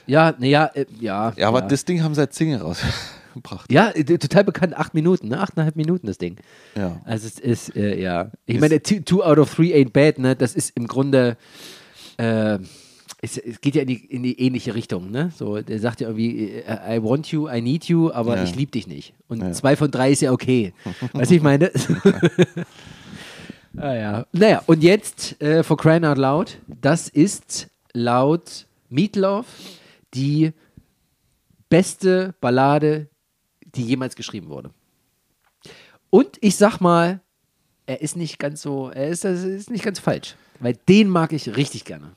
ja, naja, äh, ja. Ja, aber ja. das Ding haben sie als Single rausgebracht. Ja, äh, total bekannt, acht Minuten, ne? Achteinhalb Minuten das Ding. Ja. Also es ist, äh, ja. Ich Ist- meine, two, two out of three ain't bad, ne? Das ist im Grunde, äh, es, es geht ja in die, in die ähnliche Richtung, ne? So, der sagt ja irgendwie, äh, I want you, I need you, aber Ja. ich lieb dich nicht. Und Ja. zwei von drei ist ja okay. weißt du, ich meine? ah, ja. Naja, und jetzt, äh, for crying out loud, das ist laut Meatloaf die beste Ballade, die jemals geschrieben wurde. Und ich sag mal, er ist nicht ganz so, er ist, er ist nicht ganz falsch. Weil den mag ich richtig gerne.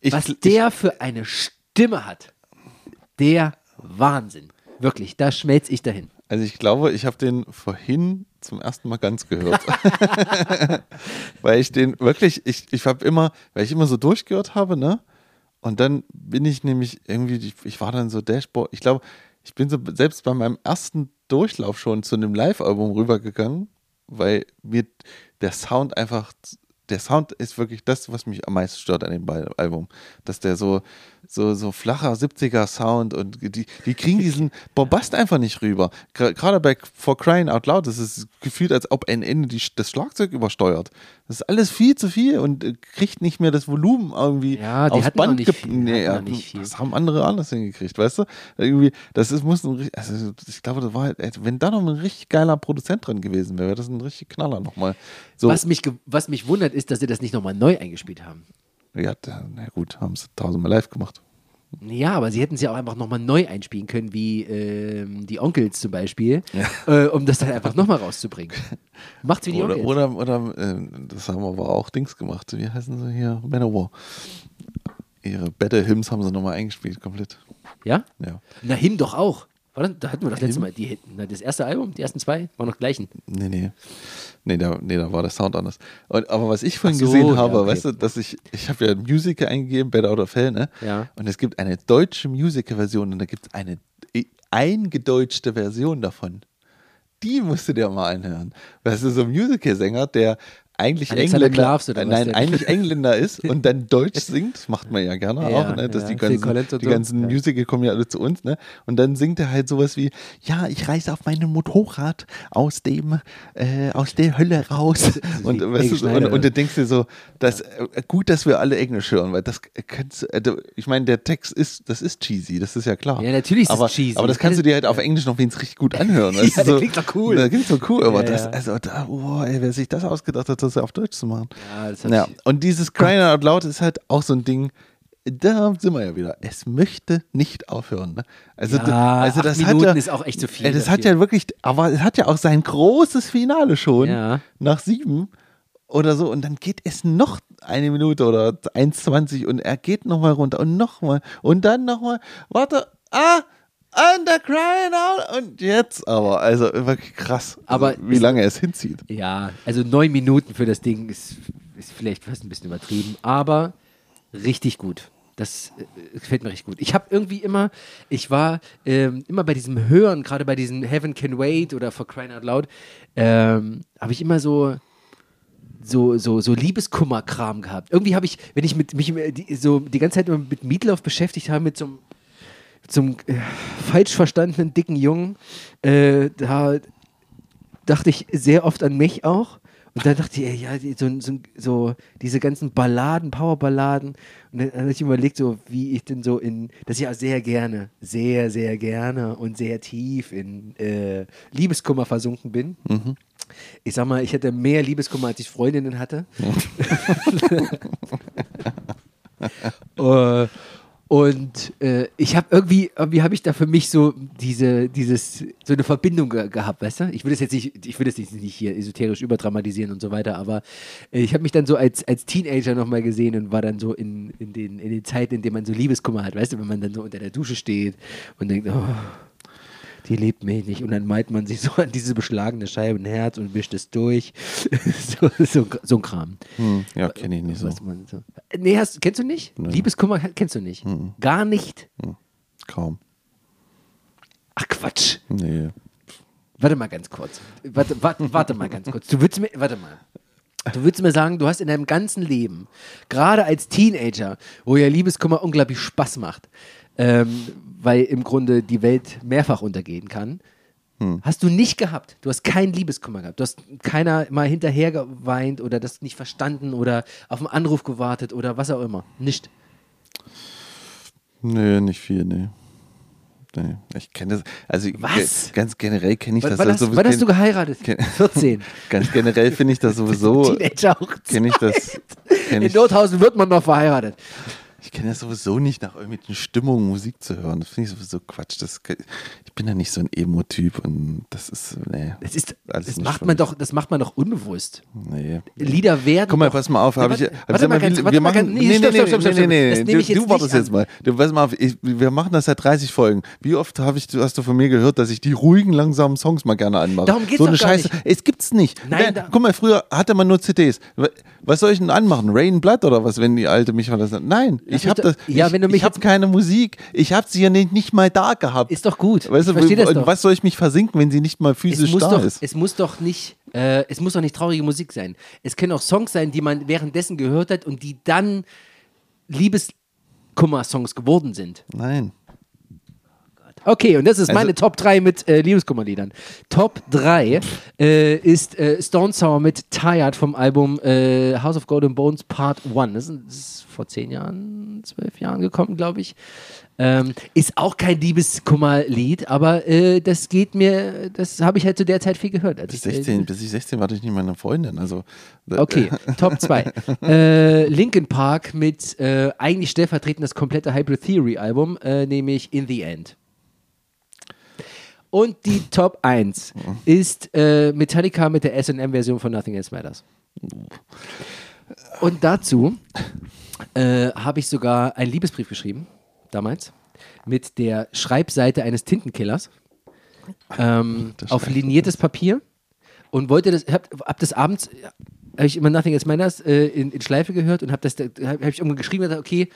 Ich, Was ich- der für eine Stimme hat, der Wahnsinn. Wirklich, da schmelze ich dahin. Also ich glaube, ich habe den vorhin zum ersten Mal ganz gehört. weil ich den wirklich, ich, ich habe immer, weil ich immer so durchgehört habe, ne? Und dann bin ich nämlich irgendwie, ich, war dann so Dashboard, ich glaube, ich bin so selbst bei meinem ersten Durchlauf schon zu einem Live-Album rübergegangen, weil mir der Sound einfach, der Sound ist wirklich das, was mich am meisten stört an dem Album. Dass der so, so, so flacher 70er Sound und die, die kriegen diesen Bombast einfach nicht rüber. Gerade bei For Crying Out Loud, das ist gefühlt, als ob ein Ende die, das Schlagzeug übersteuert. Das ist alles viel zu viel und äh, kriegt nicht mehr das Volumen irgendwie Ja, die aufs Band nicht viel, Nee, ja, nicht viel. Das haben andere anders hingekriegt, weißt du? Irgendwie, das ist, muss ein, also ich glaube, das war halt, wenn da noch ein richtig geiler Produzent drin gewesen wäre, wäre das ein richtig Knaller nochmal. So, Was, mich, was mich wundert, ist, dass sie das nicht nochmal neu eingespielt haben. Ja, na gut, haben sie tausendmal live gemacht. Ja, aber sie hätten ja auch einfach nochmal neu einspielen können, wie ähm, die Onkels zum Beispiel, äh, um das dann einfach nochmal rauszubringen. Macht's wie die Oder, Onkels. oder, oder äh, das haben aber auch Dings gemacht. Wie heißen sie hier? Manowar. Ihre Battle Hymns haben sie nochmal eingespielt, komplett. ja? Ja. Na, Him doch auch. Das, da hatten wir das letzte? Mal. Die, na, das erste Album, die ersten zwei, waren noch gleichen. Nee, nee. Nee, da, nee, da war der Sound anders. Und, aber was ich vorhin so, gesehen ja, habe, okay. weißt du, dass ich, ich habe ja Musiker eingegeben, Better Out of Hell, ne? Ja. Und es gibt eine deutsche Musiker-Version und da gibt es eine i- eingedeutschte Version davon. Die musst du dir mal anhören. Das ist so ein Musical-Sänger, der eigentlich Alexander Engländer, oder nein, eigentlich Engländer ist und dann Deutsch singt. Das macht man ja gerne Ja, auch, ne? Dass ja, die ganzen, die ganzen Ja. Musical kommen ja alle zu uns, ne? Und dann singt er halt sowas wie, ja, ich reise auf meinem Motorrad aus dem, äh, aus der Hölle raus. Und, weißt du, und, und du denkst dir so, das, äh, gut, dass wir alle Englisch hören, weil das kannst du- also, ich meine, der Text ist, das ist cheesy, das ist ja klar. Ja, natürlich ist es aber, cheesy. Aber das Das kannst du dir halt auf Englisch noch wenigstens richtig gut anhören. Ja, der so, klingt doch cool. Der klingt so cool, aber das, also da, oh, ey, wer sich das ausgedacht hat, das auf Deutsch zu machen. Ja, das hat Ja, und dieses Crying Out Loud ist halt auch so ein Ding, da sind wir ja wieder. Es möchte nicht aufhören. Ne? Also, Ja, also das hat Minuten ja, ist auch echt zu viel Äh, Das dafür. hat ja wirklich, aber es hat ja auch sein großes Finale schon Ja. nach sieben oder so und dann geht es noch eine Minute oder 1,20 und er geht nochmal runter und nochmal und dann nochmal, warte, ah, and the crying out und jetzt aber, also wirklich krass, Aber also, wie lange es hinzieht. Ja, also neun Minuten für das Ding ist, ist vielleicht fast ein bisschen übertrieben, aber richtig gut. Das äh, gefällt mir richtig gut. Ich habe irgendwie immer, ich war ähm, immer bei diesem Hören, gerade bei diesem Heaven Can Wait oder For Crying Out Loud, ähm, habe ich immer so so, so, so Liebeskummerkram gehabt. Irgendwie habe ich, wenn ich mit, mich die, so die ganze Zeit immer mit Meatloaf beschäftigt habe, mit so einem, einem äh, falsch verstandenen dicken Jungen, äh, da dachte ich sehr oft an mich auch. Und dann dachte ich, ey, ja, so, so, so, diese ganzen Balladen, Powerballaden. Und dann habe ich überlegt, so wie ich denn so in, dass ich auch sehr gerne, sehr, sehr gerne und sehr tief in äh, Liebeskummer versunken bin. Ich sag mal, ich hätte mehr Liebeskummer, als ich Freundinnen hatte. äh, und äh, ich habe irgendwie, irgendwie habe ich da für mich so diese, dieses, so eine Verbindung ge gehabt, weißt du? Ich will das jetzt nicht, ich will das nicht, nicht hier esoterisch überdramatisieren und so weiter, aber äh, ich habe mich dann so als, als Teenager nochmal gesehen und war dann so in, in, den, in den Zeiten, in denen man so Liebeskummer hat, weißt du, wenn man dann so unter der Dusche steht und denkt, oh, die liebt mich nicht. Und dann meint man sich so an diese beschlagene Scheibe ein Herz und wischt es durch. so, so, so ein Kram. Hm, ja, kenne ich nicht so. Man so. Nee, hast, kennst du nicht? Nee. Liebeskummer kennst du nicht? Gar nicht? Kaum. Ach Quatsch. Nee. Warte mal ganz kurz. Warte, warte, warte mal ganz kurz. Du würdest mir, warte mal. Du würdest mir sagen, du hast in deinem ganzen Leben, gerade als Teenager, wo ja Liebeskummer unglaublich Spaß macht, ähm, weil im Grunde die Welt mehrfach untergehen kann, hast du nicht gehabt. Du hast keinen Liebeskummer gehabt. Du hast keiner mal hinterher geweint oder das nicht verstanden oder auf einen Anruf gewartet oder was auch immer. Nicht. Nee, nicht viel, nee. Nee, ich kenne das. Also Was? ganz generell kenne ich Wann, das wann, hast, sowieso. wann hast du geheiratet? kenn- 14. Ganz generell finde ich das sowieso. Teenager auch. Kenne ich das. Kenn In ich, Nothausen wird man noch verheiratet. Ich kenne das sowieso nicht, nach irgendwelchen Stimmungen Musik zu hören. Das finde ich sowieso Quatsch. Das, ich bin ja nicht so ein Emo-Typ und das ist. Nee. Das, ist, das, macht man doch, das macht man doch unbewusst. Nee. Lieder werden. Guck mal, pass mal auf, hab ich warte mal ganz- wir, machen. nee, nee, nee, das nee, ich du, du wartest jetzt mal. Du, pass mal auf, ich, wir machen das seit 30 Folgen. Wie oft hab ich, hast du von mir gehört, dass ich die ruhigen, langsamen Songs mal gerne anmache? Darum geht's so eine Scheiße. nicht. Es gibt's nicht. Nein, da- guck mal, früher hatte man nur CDs. Was soll ich denn anmachen? Rain Blood oder was, wenn die alte mich verlassen? Nein, ich mich habe ja, ich, wenn du mich ich habe jetzt- keine Musik. Ich habe sie ja nicht, nicht mal da gehabt. Ist doch gut. Weißt ich du, und was soll ich mich versinken, wenn sie nicht mal physisch da doch, ist? es muss doch nicht, äh, es muss doch nicht traurige Musik sein. Es können auch Songs sein, die man währenddessen gehört hat und die dann Liebeskummer-Songs geworden sind. Nein. Okay, und das ist Also- meine Top 3 mit äh, Liebeskummerliedern. Top 3 äh, ist äh, Stone Sour mit Tired vom Album äh, House of Golden Bones Part 1. Das ist, das ist vor zehn Jahren, zwölf Jahren gekommen, glaube ich. Ähm, ist auch kein Liebeskummerlied, aber äh, das geht mir, das habe ich halt zu der Zeit viel gehört. Bis ich, äh, 16, bis ich 16 war ich nicht meine Freundin. Also, Okay, Top 2. äh, Linkin Park mit äh, eigentlich stellvertretend das komplette Hybrid Theory Album, äh, nämlich In the End. Und die Top 1 ist äh, Metallica mit der SM-Version von Nothing Else Matters. Und dazu äh, habe ich sogar einen Liebesbrief geschrieben, damals, mit der Schreibseite eines Tintenkillers ähm, auf liniertes Papier und wollte das, hab, hab das abends, habe ich immer Nothing Else Matters äh, in, in Schleife gehört und habe das, habe hab ich irgendwann geschrieben und gesagt, okay,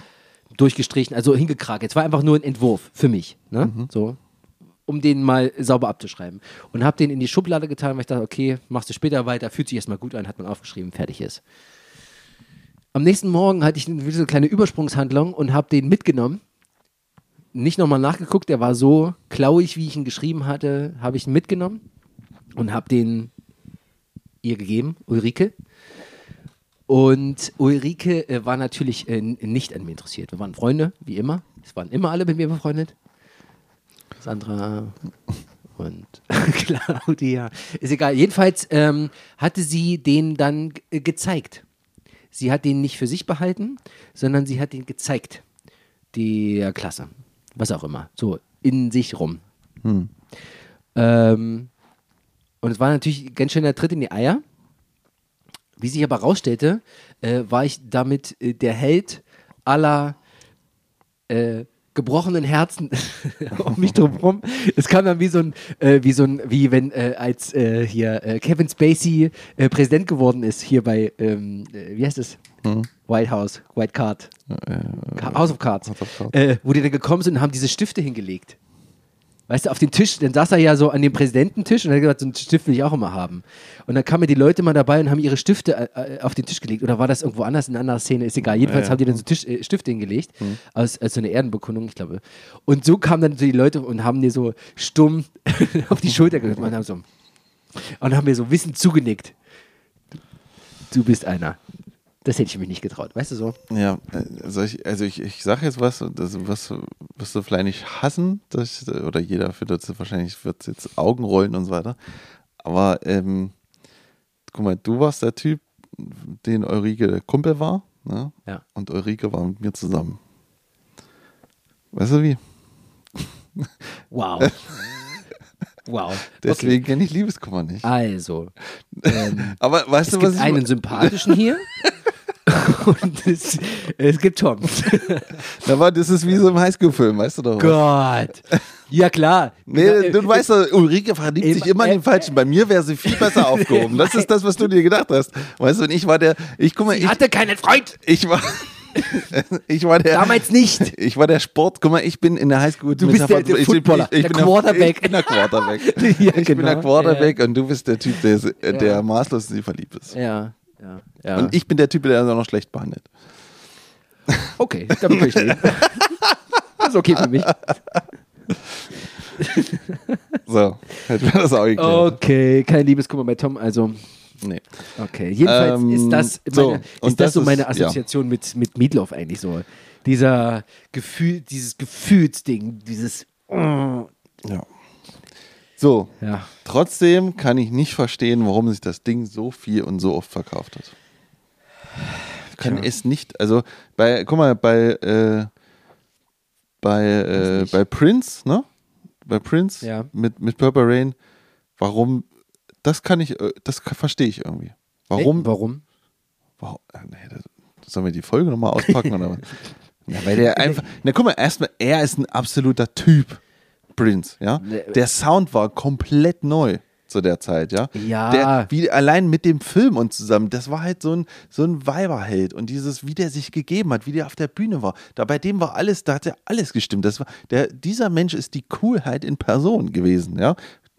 durchgestrichen, also hingekragt. Jetzt war einfach nur ein Entwurf für mich, ne? So, um den mal sauber abzuschreiben. Und habe den in die Schublade getan, weil ich dachte, okay, machst du später weiter, fühlt sich erstmal gut an, hat man aufgeschrieben, fertig ist. Am nächsten Morgen hatte ich eine kleine Übersprungshandlung und habe den mitgenommen. Nicht nochmal nachgeguckt, der war so klauig, wie ich ihn geschrieben hatte, habe ich ihn mitgenommen und habe den ihr gegeben, Ulrike. Und Ulrike äh, war natürlich äh, nicht an mir interessiert. Wir waren Freunde, wie immer. Es waren immer alle mit mir befreundet. Sandra und Claudia. Ist egal. Jedenfalls ähm, hatte sie den dann äh, gezeigt. Sie hat den nicht für sich behalten, sondern sie hat den gezeigt. Der Klasse. Was auch immer. So in sich rum. Ähm, und es war natürlich ein ganz schöner Tritt in die Eier. Wie sich aber rausstellte, äh, war ich damit äh, der Held aller äh, gebrochenen Herzen um mich drumherum. Es kam dann wie so ein, äh, wie so ein, wie wenn äh, als äh, hier äh, Kevin Spacey äh, Präsident geworden ist hier bei, ähm, äh, wie heißt es? White House, White Card, House of Cards, House of Cards. Wo die dann gekommen sind und haben diese Stifte hingelegt. Weißt du, auf den Tisch, dann saß er ja so an dem Präsidententisch und hat gesagt, so einen Stift will ich auch immer haben. Und dann kamen die Leute mal dabei und haben ihre Stifte äh, äh, auf den Tisch gelegt. Oder war das irgendwo anders in einer anderen Szene? Ist egal. Jedenfalls Ja, ja. haben die dann so Tisch, äh, Stifte hingelegt, als, als so eine Erdenbekundung, ich glaube. Und so kamen dann so die Leute und haben dir so stumm auf die Schulter geklopft und haben so und haben mir so wissend zugenickt. Du bist einer. Das hätte ich mir nicht getraut, weißt du so? Ja, also ich, also ich, ich sage jetzt was, das, was wirst du vielleicht nicht hassen, das, oder jeder findet es wahrscheinlich, wird jetzt Augen rollen und so weiter. Aber ähm, guck mal, du warst der Typ, den der Kumpel war, ne? Ja. und Ulrike war mit mir zusammen. Weißt du wie? Wow. wow. Deswegen kenne ich Liebeskummer nicht. Okay. Also, ähm, Aber weißt es du, was gibt ich einen sympathischen hier. und es, es gibt Tom. da war, das ist wie so im Highschool-Film, weißt du doch. Gott. Ja, klar. Nee, Ja, du äh, weißt doch, Ulrike verliebt Im- sich immer in den äh, Falschen. Bei mir wäre sie viel besser aufgehoben. Das ist das, was du dir gedacht hast. Weißt du, und ich war der, ich guck mal, Ich ich, hatte keinen Freund. ich war, ich war der, Damals nicht. ich war der Sport, guck mal, ich bin in der Highschool. Du bist der- der ich, Footballer, ich, ich der bin Quarterback. Ich bin der Quarterback. Ja, ich bin der genau. Quarterback und du bist der Typ, der, der maßlos in sie verliebt ist. Ja, ja, ja. Und ich bin der Typ, der sie auch noch schlecht behandelt. okay, damit kann ich leben. Das ist okay für mich. So, hätten wir das auch geklärt. Okay, kein Liebeskummer bei Tom. Also, Nee. okay. Jedenfalls Ähm, ist das, so, meine, und ist das, das so meine ist- ja. Assoziation mit, mit Meatloaf eigentlich so. Dieser Gefühl, dieses Gefühlsding, dieses. Ja. So, Ja. Trotzdem kann ich nicht verstehen, warum sich das Ding so viel und so oft verkauft hat. Ich kann Tja. es nicht, also bei, guck mal, bei, äh, bei, äh, bei Prince, ne? Bei Prince Ja. mit, mit Purple Rain, warum, das kann ich, äh, das verstehe ich irgendwie. Warum, Ey, warum? warum äh, das, sollen wir die Folge nochmal auspacken oder was? Ja, weil der einfach, na guck mal, erstmal, er ist ein absoluter Typ, Prince, ja. Ne, Der Sound war komplett neu zu der Zeit, ja. Ja. Der, wie allein mit dem Film und zusammen, das war halt so ein, so ein Weiberheld und dieses, wie der sich gegeben hat, wie der auf der Bühne war. Da bei dem war alles, da hat ja alles gestimmt. Das war, der, dieser Mensch ist die Coolheit in Person gewesen, ja.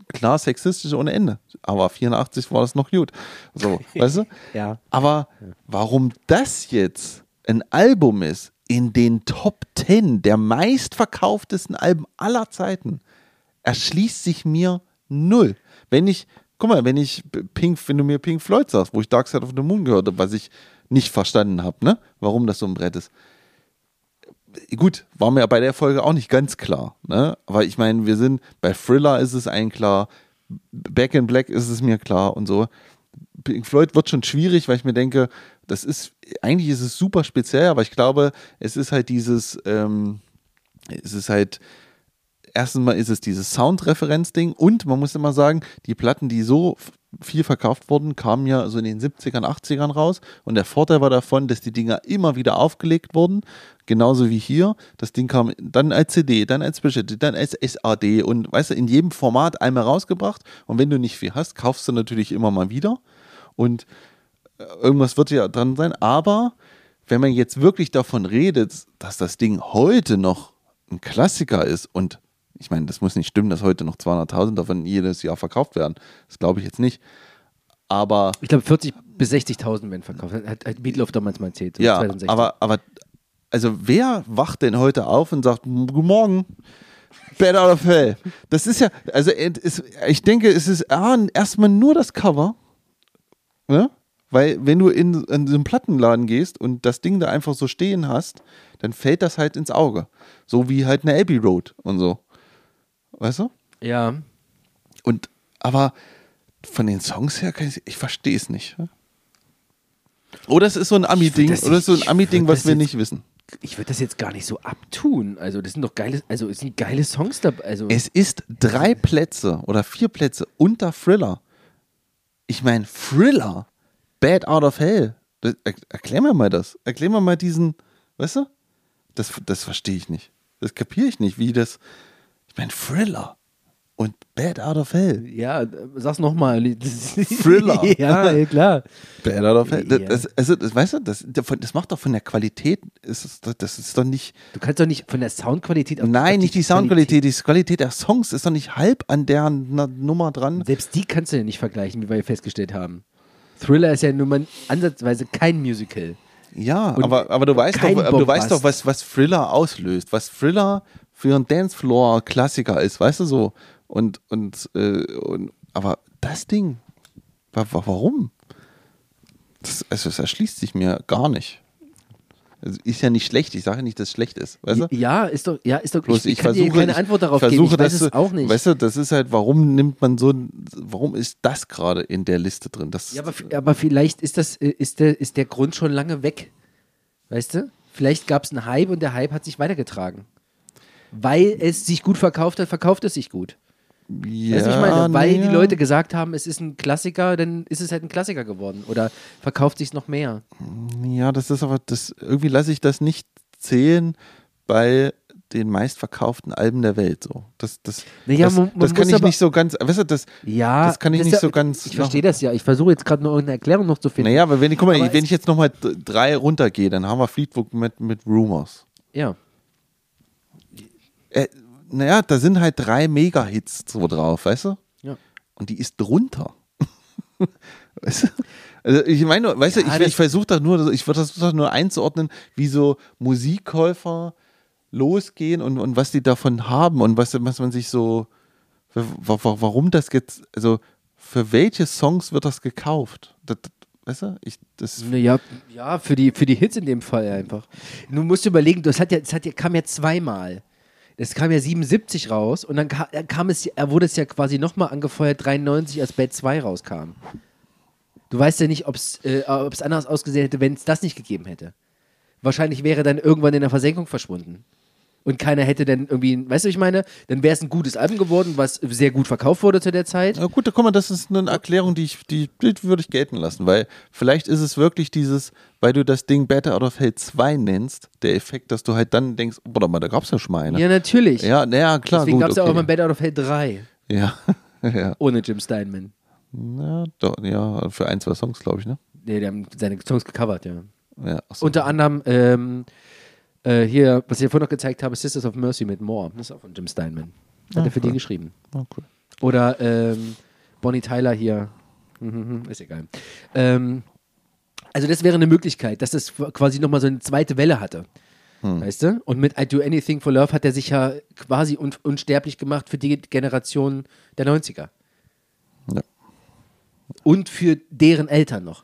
Klar, sexistisch ohne Ende. Aber 84 war das noch gut. So, weißt du? Ja. Aber warum das jetzt ein Album ist in den Top 10 der meistverkauftesten Alben aller Zeiten, erschließt sich mir null. Wenn ich, guck mal, wenn ich Pink, wenn du mir Pink Floyd sagst, wo ich Dark Side of the Moon gehört habe, was ich nicht verstanden habe, ne? Warum das so ein Brett ist. Gut, war mir bei der Folge auch nicht ganz klar, ne? Aber ich meine, wir sind, bei Thriller ist es allen klar, Back in Black ist es mir klar und so. Pink Floyd wird schon schwierig, weil ich mir denke, das ist, eigentlich ist es super speziell, aber ich glaube, es ist halt dieses, ähm, es ist halt, erstens mal ist es dieses Soundreferenzding und man muss immer sagen, die Platten, die so viel verkauft wurden, kamen ja so in den 70ern, 80ern raus und der Vorteil war davon, dass die Dinger immer wieder aufgelegt wurden, genauso wie hier. Das Ding kam dann als CD, dann als Special, dann als SAD und weißt du, in jedem Format einmal rausgebracht und wenn du nicht viel hast, kaufst du natürlich immer mal wieder und irgendwas wird ja dran sein, aber wenn man jetzt wirklich davon redet, dass das Ding heute noch ein Klassiker ist und ich meine, das muss nicht stimmen, dass heute noch 200.000 davon jedes Jahr verkauft werden. Das glaube ich jetzt nicht. Aber Ich glaube, 40.000 bis 60.000 werden verkauft. Hat, hat Meatloaf damals mal erzählt. so ja, 2016. aber, aber also wer wacht denn heute auf und sagt, guten Morgen, Bad out of hell. Das ist ja, also es ich denke, es ist ah, erstmal nur das Cover. Ne? Weil wenn du in, in so einen Plattenladen gehst und das Ding da einfach so stehen hast, dann fällt das halt ins Auge. So wie halt eine Abbey Road und so. Weißt du? Ja. Und aber von den Songs her, kann ich, ich verstehe es nicht. Oder es ist so ein Ami-Ding, oder es ist so ein Ami-Ding, was wir nicht wissen. Ich würde das jetzt gar nicht so abtun. Also, das sind doch geile, also es sind geile Songs dabei. Also, Es ist drei Plätze oder vier Plätze unter Thriller. Ich meine, Thriller, Bad Out of Hell. Das, er, erklär mir mal das. Erklär mir mal diesen, weißt du? Das, das verstehe ich nicht. Das kapiere ich nicht, wie das. Ich meine, Thriller und Bad Out of Hell. Ja, sag's nochmal. Thriller. ja, ja, klar. Bad Out of Hell. Ja. Das, also, das, weißt du, das, das macht doch von der Qualität, ist das ist doch nicht, Du kannst doch nicht von der Soundqualität auf nein, auf nicht die Soundqualität, die Qualität der Songs ist doch nicht halb an der Nummer dran. Selbst die kannst du ja nicht vergleichen, wie wir festgestellt haben. Thriller ist ja nun mal ansatzweise kein Musical. Ja, Und aber, aber du weißt doch, du weißt doch, was, was Thriller auslöst, was Thriller für einen Dancefloor-Klassiker ist, weißt du so. Und, und, äh, und aber das Ding, wa wa warum? Das, also, das erschließt sich mir gar nicht. Also, ist ja nicht schlecht, ich sage ja nicht, dass es schlecht ist, weißt du? Ja, ist doch, ja, ist doch, Bloß ich, ich kann dir keine Antwort darauf versuche, geben. Ich weiß es auch nicht. Weißt du, das ist halt, warum nimmt man so, ein- warum ist das gerade in der Liste drin? Das, Ja, aber, aber vielleicht ist das, äh, ist der, ist der Grund schon lange weg. Weißt du? Vielleicht gab es einen Hype und der Hype hat sich weitergetragen. Weil es sich gut verkauft hat, verkauft es sich gut. Ja, weißt du, ich meine? Weil naja. die Leute gesagt haben, es ist ein Klassiker, dann ist es halt ein Klassiker geworden. Oder verkauft sich noch mehr. Ja, das ist aber, das, irgendwie lasse ich das nicht zählen bei den meistverkauften Alben der Welt. So. Das, das, Naja, das, man- man das kann ich nicht so ganz, weißt du, das, Ja, das kann ich ist nicht ja, so ganz. Ich verstehe das ja. Ich versuche jetzt gerade nur irgendeine Erklärung noch zu finden. Naja, aber wenn ich, guck mal, Aber wenn ich jetzt nochmal drei runtergehe, dann haben wir Fleetwood mit, mit Rumors. Ja. Äh, naja, da sind halt drei Mega-Hits so drauf, weißt du? Ja. Und die ist drunter. weißt du? Also ich meine, weißt Ja, du, ich, das- ich versuche da nur, ich versuche das nur einzuordnen, wie so Musikkäufer losgehen und, und was die davon haben und was, was man sich so, wa- wa- warum das jetzt, also für welche Songs wird das gekauft? Das, weißt du, ich, das, Naja, ja, für die, für die Hits in dem Fall einfach. Du musst überlegen, das, hat ja, das hat ja, kam ja zweimal. Das kam ja 77 raus und dann ka- dann kam es, er wurde es ja quasi nochmal angefeuert, 93, als Bad 2 rauskam. Du weißt ja nicht, ob es äh, anders ausgesehen hätte, wenn es das nicht gegeben hätte. Wahrscheinlich wäre dann irgendwann in der Versenkung verschwunden. Und keiner hätte dann irgendwie, weißt du, was ich meine? Dann wäre es ein gutes Album geworden, was sehr gut verkauft wurde zu der Zeit. Na gut, da guck mal, das ist eine Erklärung, die ich, die, die würde ich gelten lassen, weil vielleicht ist es wirklich dieses, weil du das Ding Better Out of Hell 2 nennst, der Effekt, dass du halt dann denkst, oh, warte mal, da gab es ja schon mal eine. Ja, natürlich. Ja, naja, klar, Deswegen gut, gab es ja okay. auch mal Bad Out of Hell 3 Ja, ja. ohne Jim Steinman. Ja, doch, ja, für ein, zwei Songs, glaube ich, ne? Nee, die haben seine Songs gecovert, ja. Ja, so. Unter anderem ähm, äh, hier, was ich ja vorhin noch gezeigt habe, Sisters of Mercy mit More. Das ist auch von Jim Steinman. Hat Ah, er für die cool. geschrieben. Oh, cool. Oder ähm, Bonnie Tyler hier. Mhm, ist egal. Ähm, also das wäre eine Möglichkeit, dass das quasi nochmal so eine zweite Welle hatte. Hm. Weißt du? Und mit I Do Anything for Love hat er sich ja quasi un unsterblich gemacht für die Generation der 90er. Ja. Und für deren Eltern noch.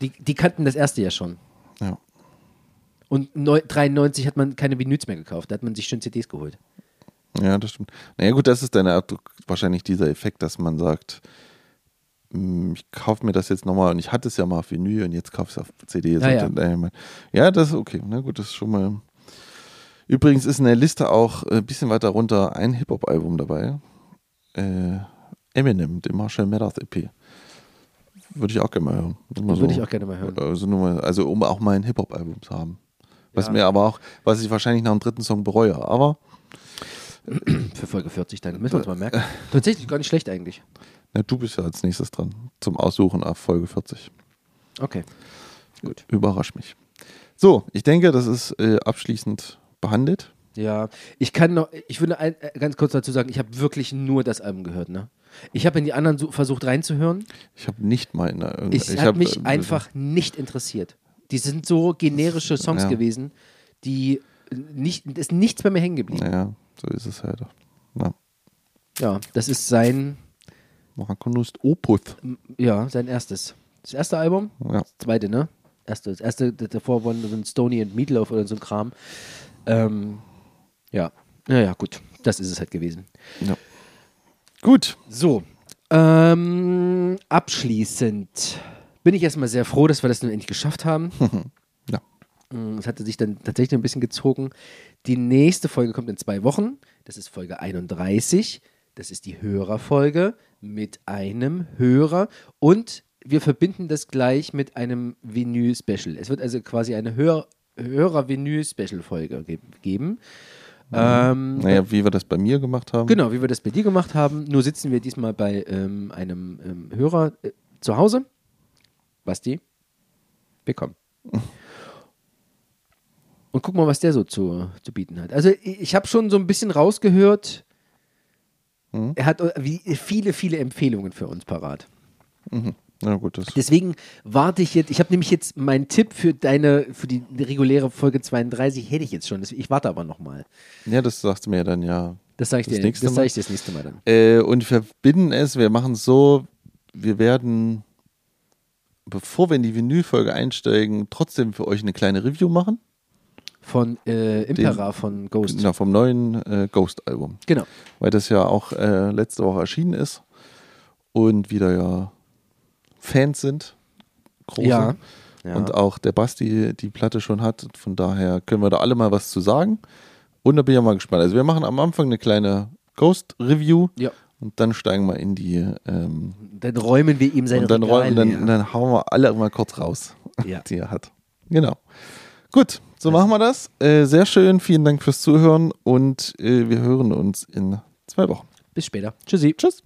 Die, die kannten das erste ja schon. Ja. Und neu- 93 hat man keine Vinyls mehr gekauft, da hat man sich schön CDs geholt. ja, das stimmt. Naja, gut, das ist dann ja wahrscheinlich dieser Effekt, dass man sagt, hm, ich kaufe mir das jetzt nochmal und ich hatte es ja mal auf Vinyl und jetzt kaufe ich es auf CD. Ja, ja. Äh, ja, das ist okay. Na gut, das ist schon mal. Übrigens ist in der Liste auch ein bisschen weiter runter ein Hip-Hop-Album dabei. Äh, Eminem, dem Marshall Mathers EP. Würde ich auch gerne mal hören. Würde ich auch gerne mal hören. Also, mal, also um auch mal ein Hip-Hop-Album zu haben. Was Ja. mir aber auch, was ich wahrscheinlich nach dem dritten Song bereue. Aber Für Folge 40 dann. Müssen wir uns mal merken. Tatsächlich gar nicht schlecht eigentlich. na, du bist ja als nächstes dran. Zum Aussuchen auf Folge 40. Okay. Gut. Überrasch mich. So, ich denke, das ist äh, abschließend behandelt. Ja, ich kann noch, ich würde ein, äh, ganz kurz dazu sagen, ich habe wirklich nur das Album gehört, ne? Ich habe in die anderen so, versucht reinzuhören. Ich habe nicht mal in der, Ich, ich hat hab, mich äh, einfach nicht interessiert. Die sind so generische Songs Ja. gewesen, die nicht, ist nichts bei mir hängen geblieben. Naja, so ist es halt. Ja. Ja, das ist sein, Maraconust Opus. ja, sein erstes. Das erste Album, Ja. das zweite, ne? Erste, das erste, davor waren so ein Stony and Meatloaf oder so ein Kram. Ähm, ja, naja, gut, das ist es halt gewesen. ja. Gut. So, ähm, abschließend bin ich erstmal sehr froh, dass wir das nun endlich geschafft haben. Ja. Mm, Es hatte sich dann tatsächlich ein bisschen gezogen. Die nächste Folge kommt in zwei Wochen. Das ist Folge 31. Das ist die Hörerfolge mit einem Hörer. Und wir verbinden das gleich mit einem Vinyl-Special. Es wird also quasi eine Hör Hörer-Vinyl-Special-Folge ge geben. Ähm, Naja, wie wir das bei mir gemacht haben. Genau, wie wir das bei dir gemacht haben. Nur sitzen wir diesmal bei ähm, einem ähm, Hörer äh, zu Hause. Basti, willkommen. Und guck mal, was der so zu, zu bieten hat. Also ich, habe schon so ein bisschen rausgehört, er hat äh, viele, viele Empfehlungen für uns parat. Na gut, das Deswegen warte ich jetzt, ich habe nämlich jetzt meinen Tipp für deine, für die reguläre Folge 32 hätte ich jetzt schon. Ich warte aber nochmal. ja, das sagst du mir dann ja. Das sage ich, Das dir, das sag ich dir das nächste Mal dann. Äh, und wir verbinden es, wir machen es so, wir werden, bevor wir in die Vinylfolge einsteigen, trotzdem für euch eine kleine Review machen. Von äh, Impera von Ghost. Genau, vom neuen äh, Ghost-Album. Genau. Weil das ja auch äh, letzte Woche erschienen ist und wieder ja Fans sind. Große. Ja. Ja. Und auch der Basti die Platte schon hat. Von daher können wir da alle mal was zu sagen. Und da bin ich ja mal gespannt. Also wir machen am Anfang eine kleine Ghost-Review Ja. Und dann steigen wir in die ähm, Dann räumen wir ihm seine und dann, Regal räumen, dann, dann hauen wir alle mal kurz raus, Ja. die er hat. Genau. Gut, so machen wir das. Äh, sehr schön, vielen Dank fürs Zuhören und äh, wir hören uns in zwei Wochen. Bis später. Tschüssi. Tschüss.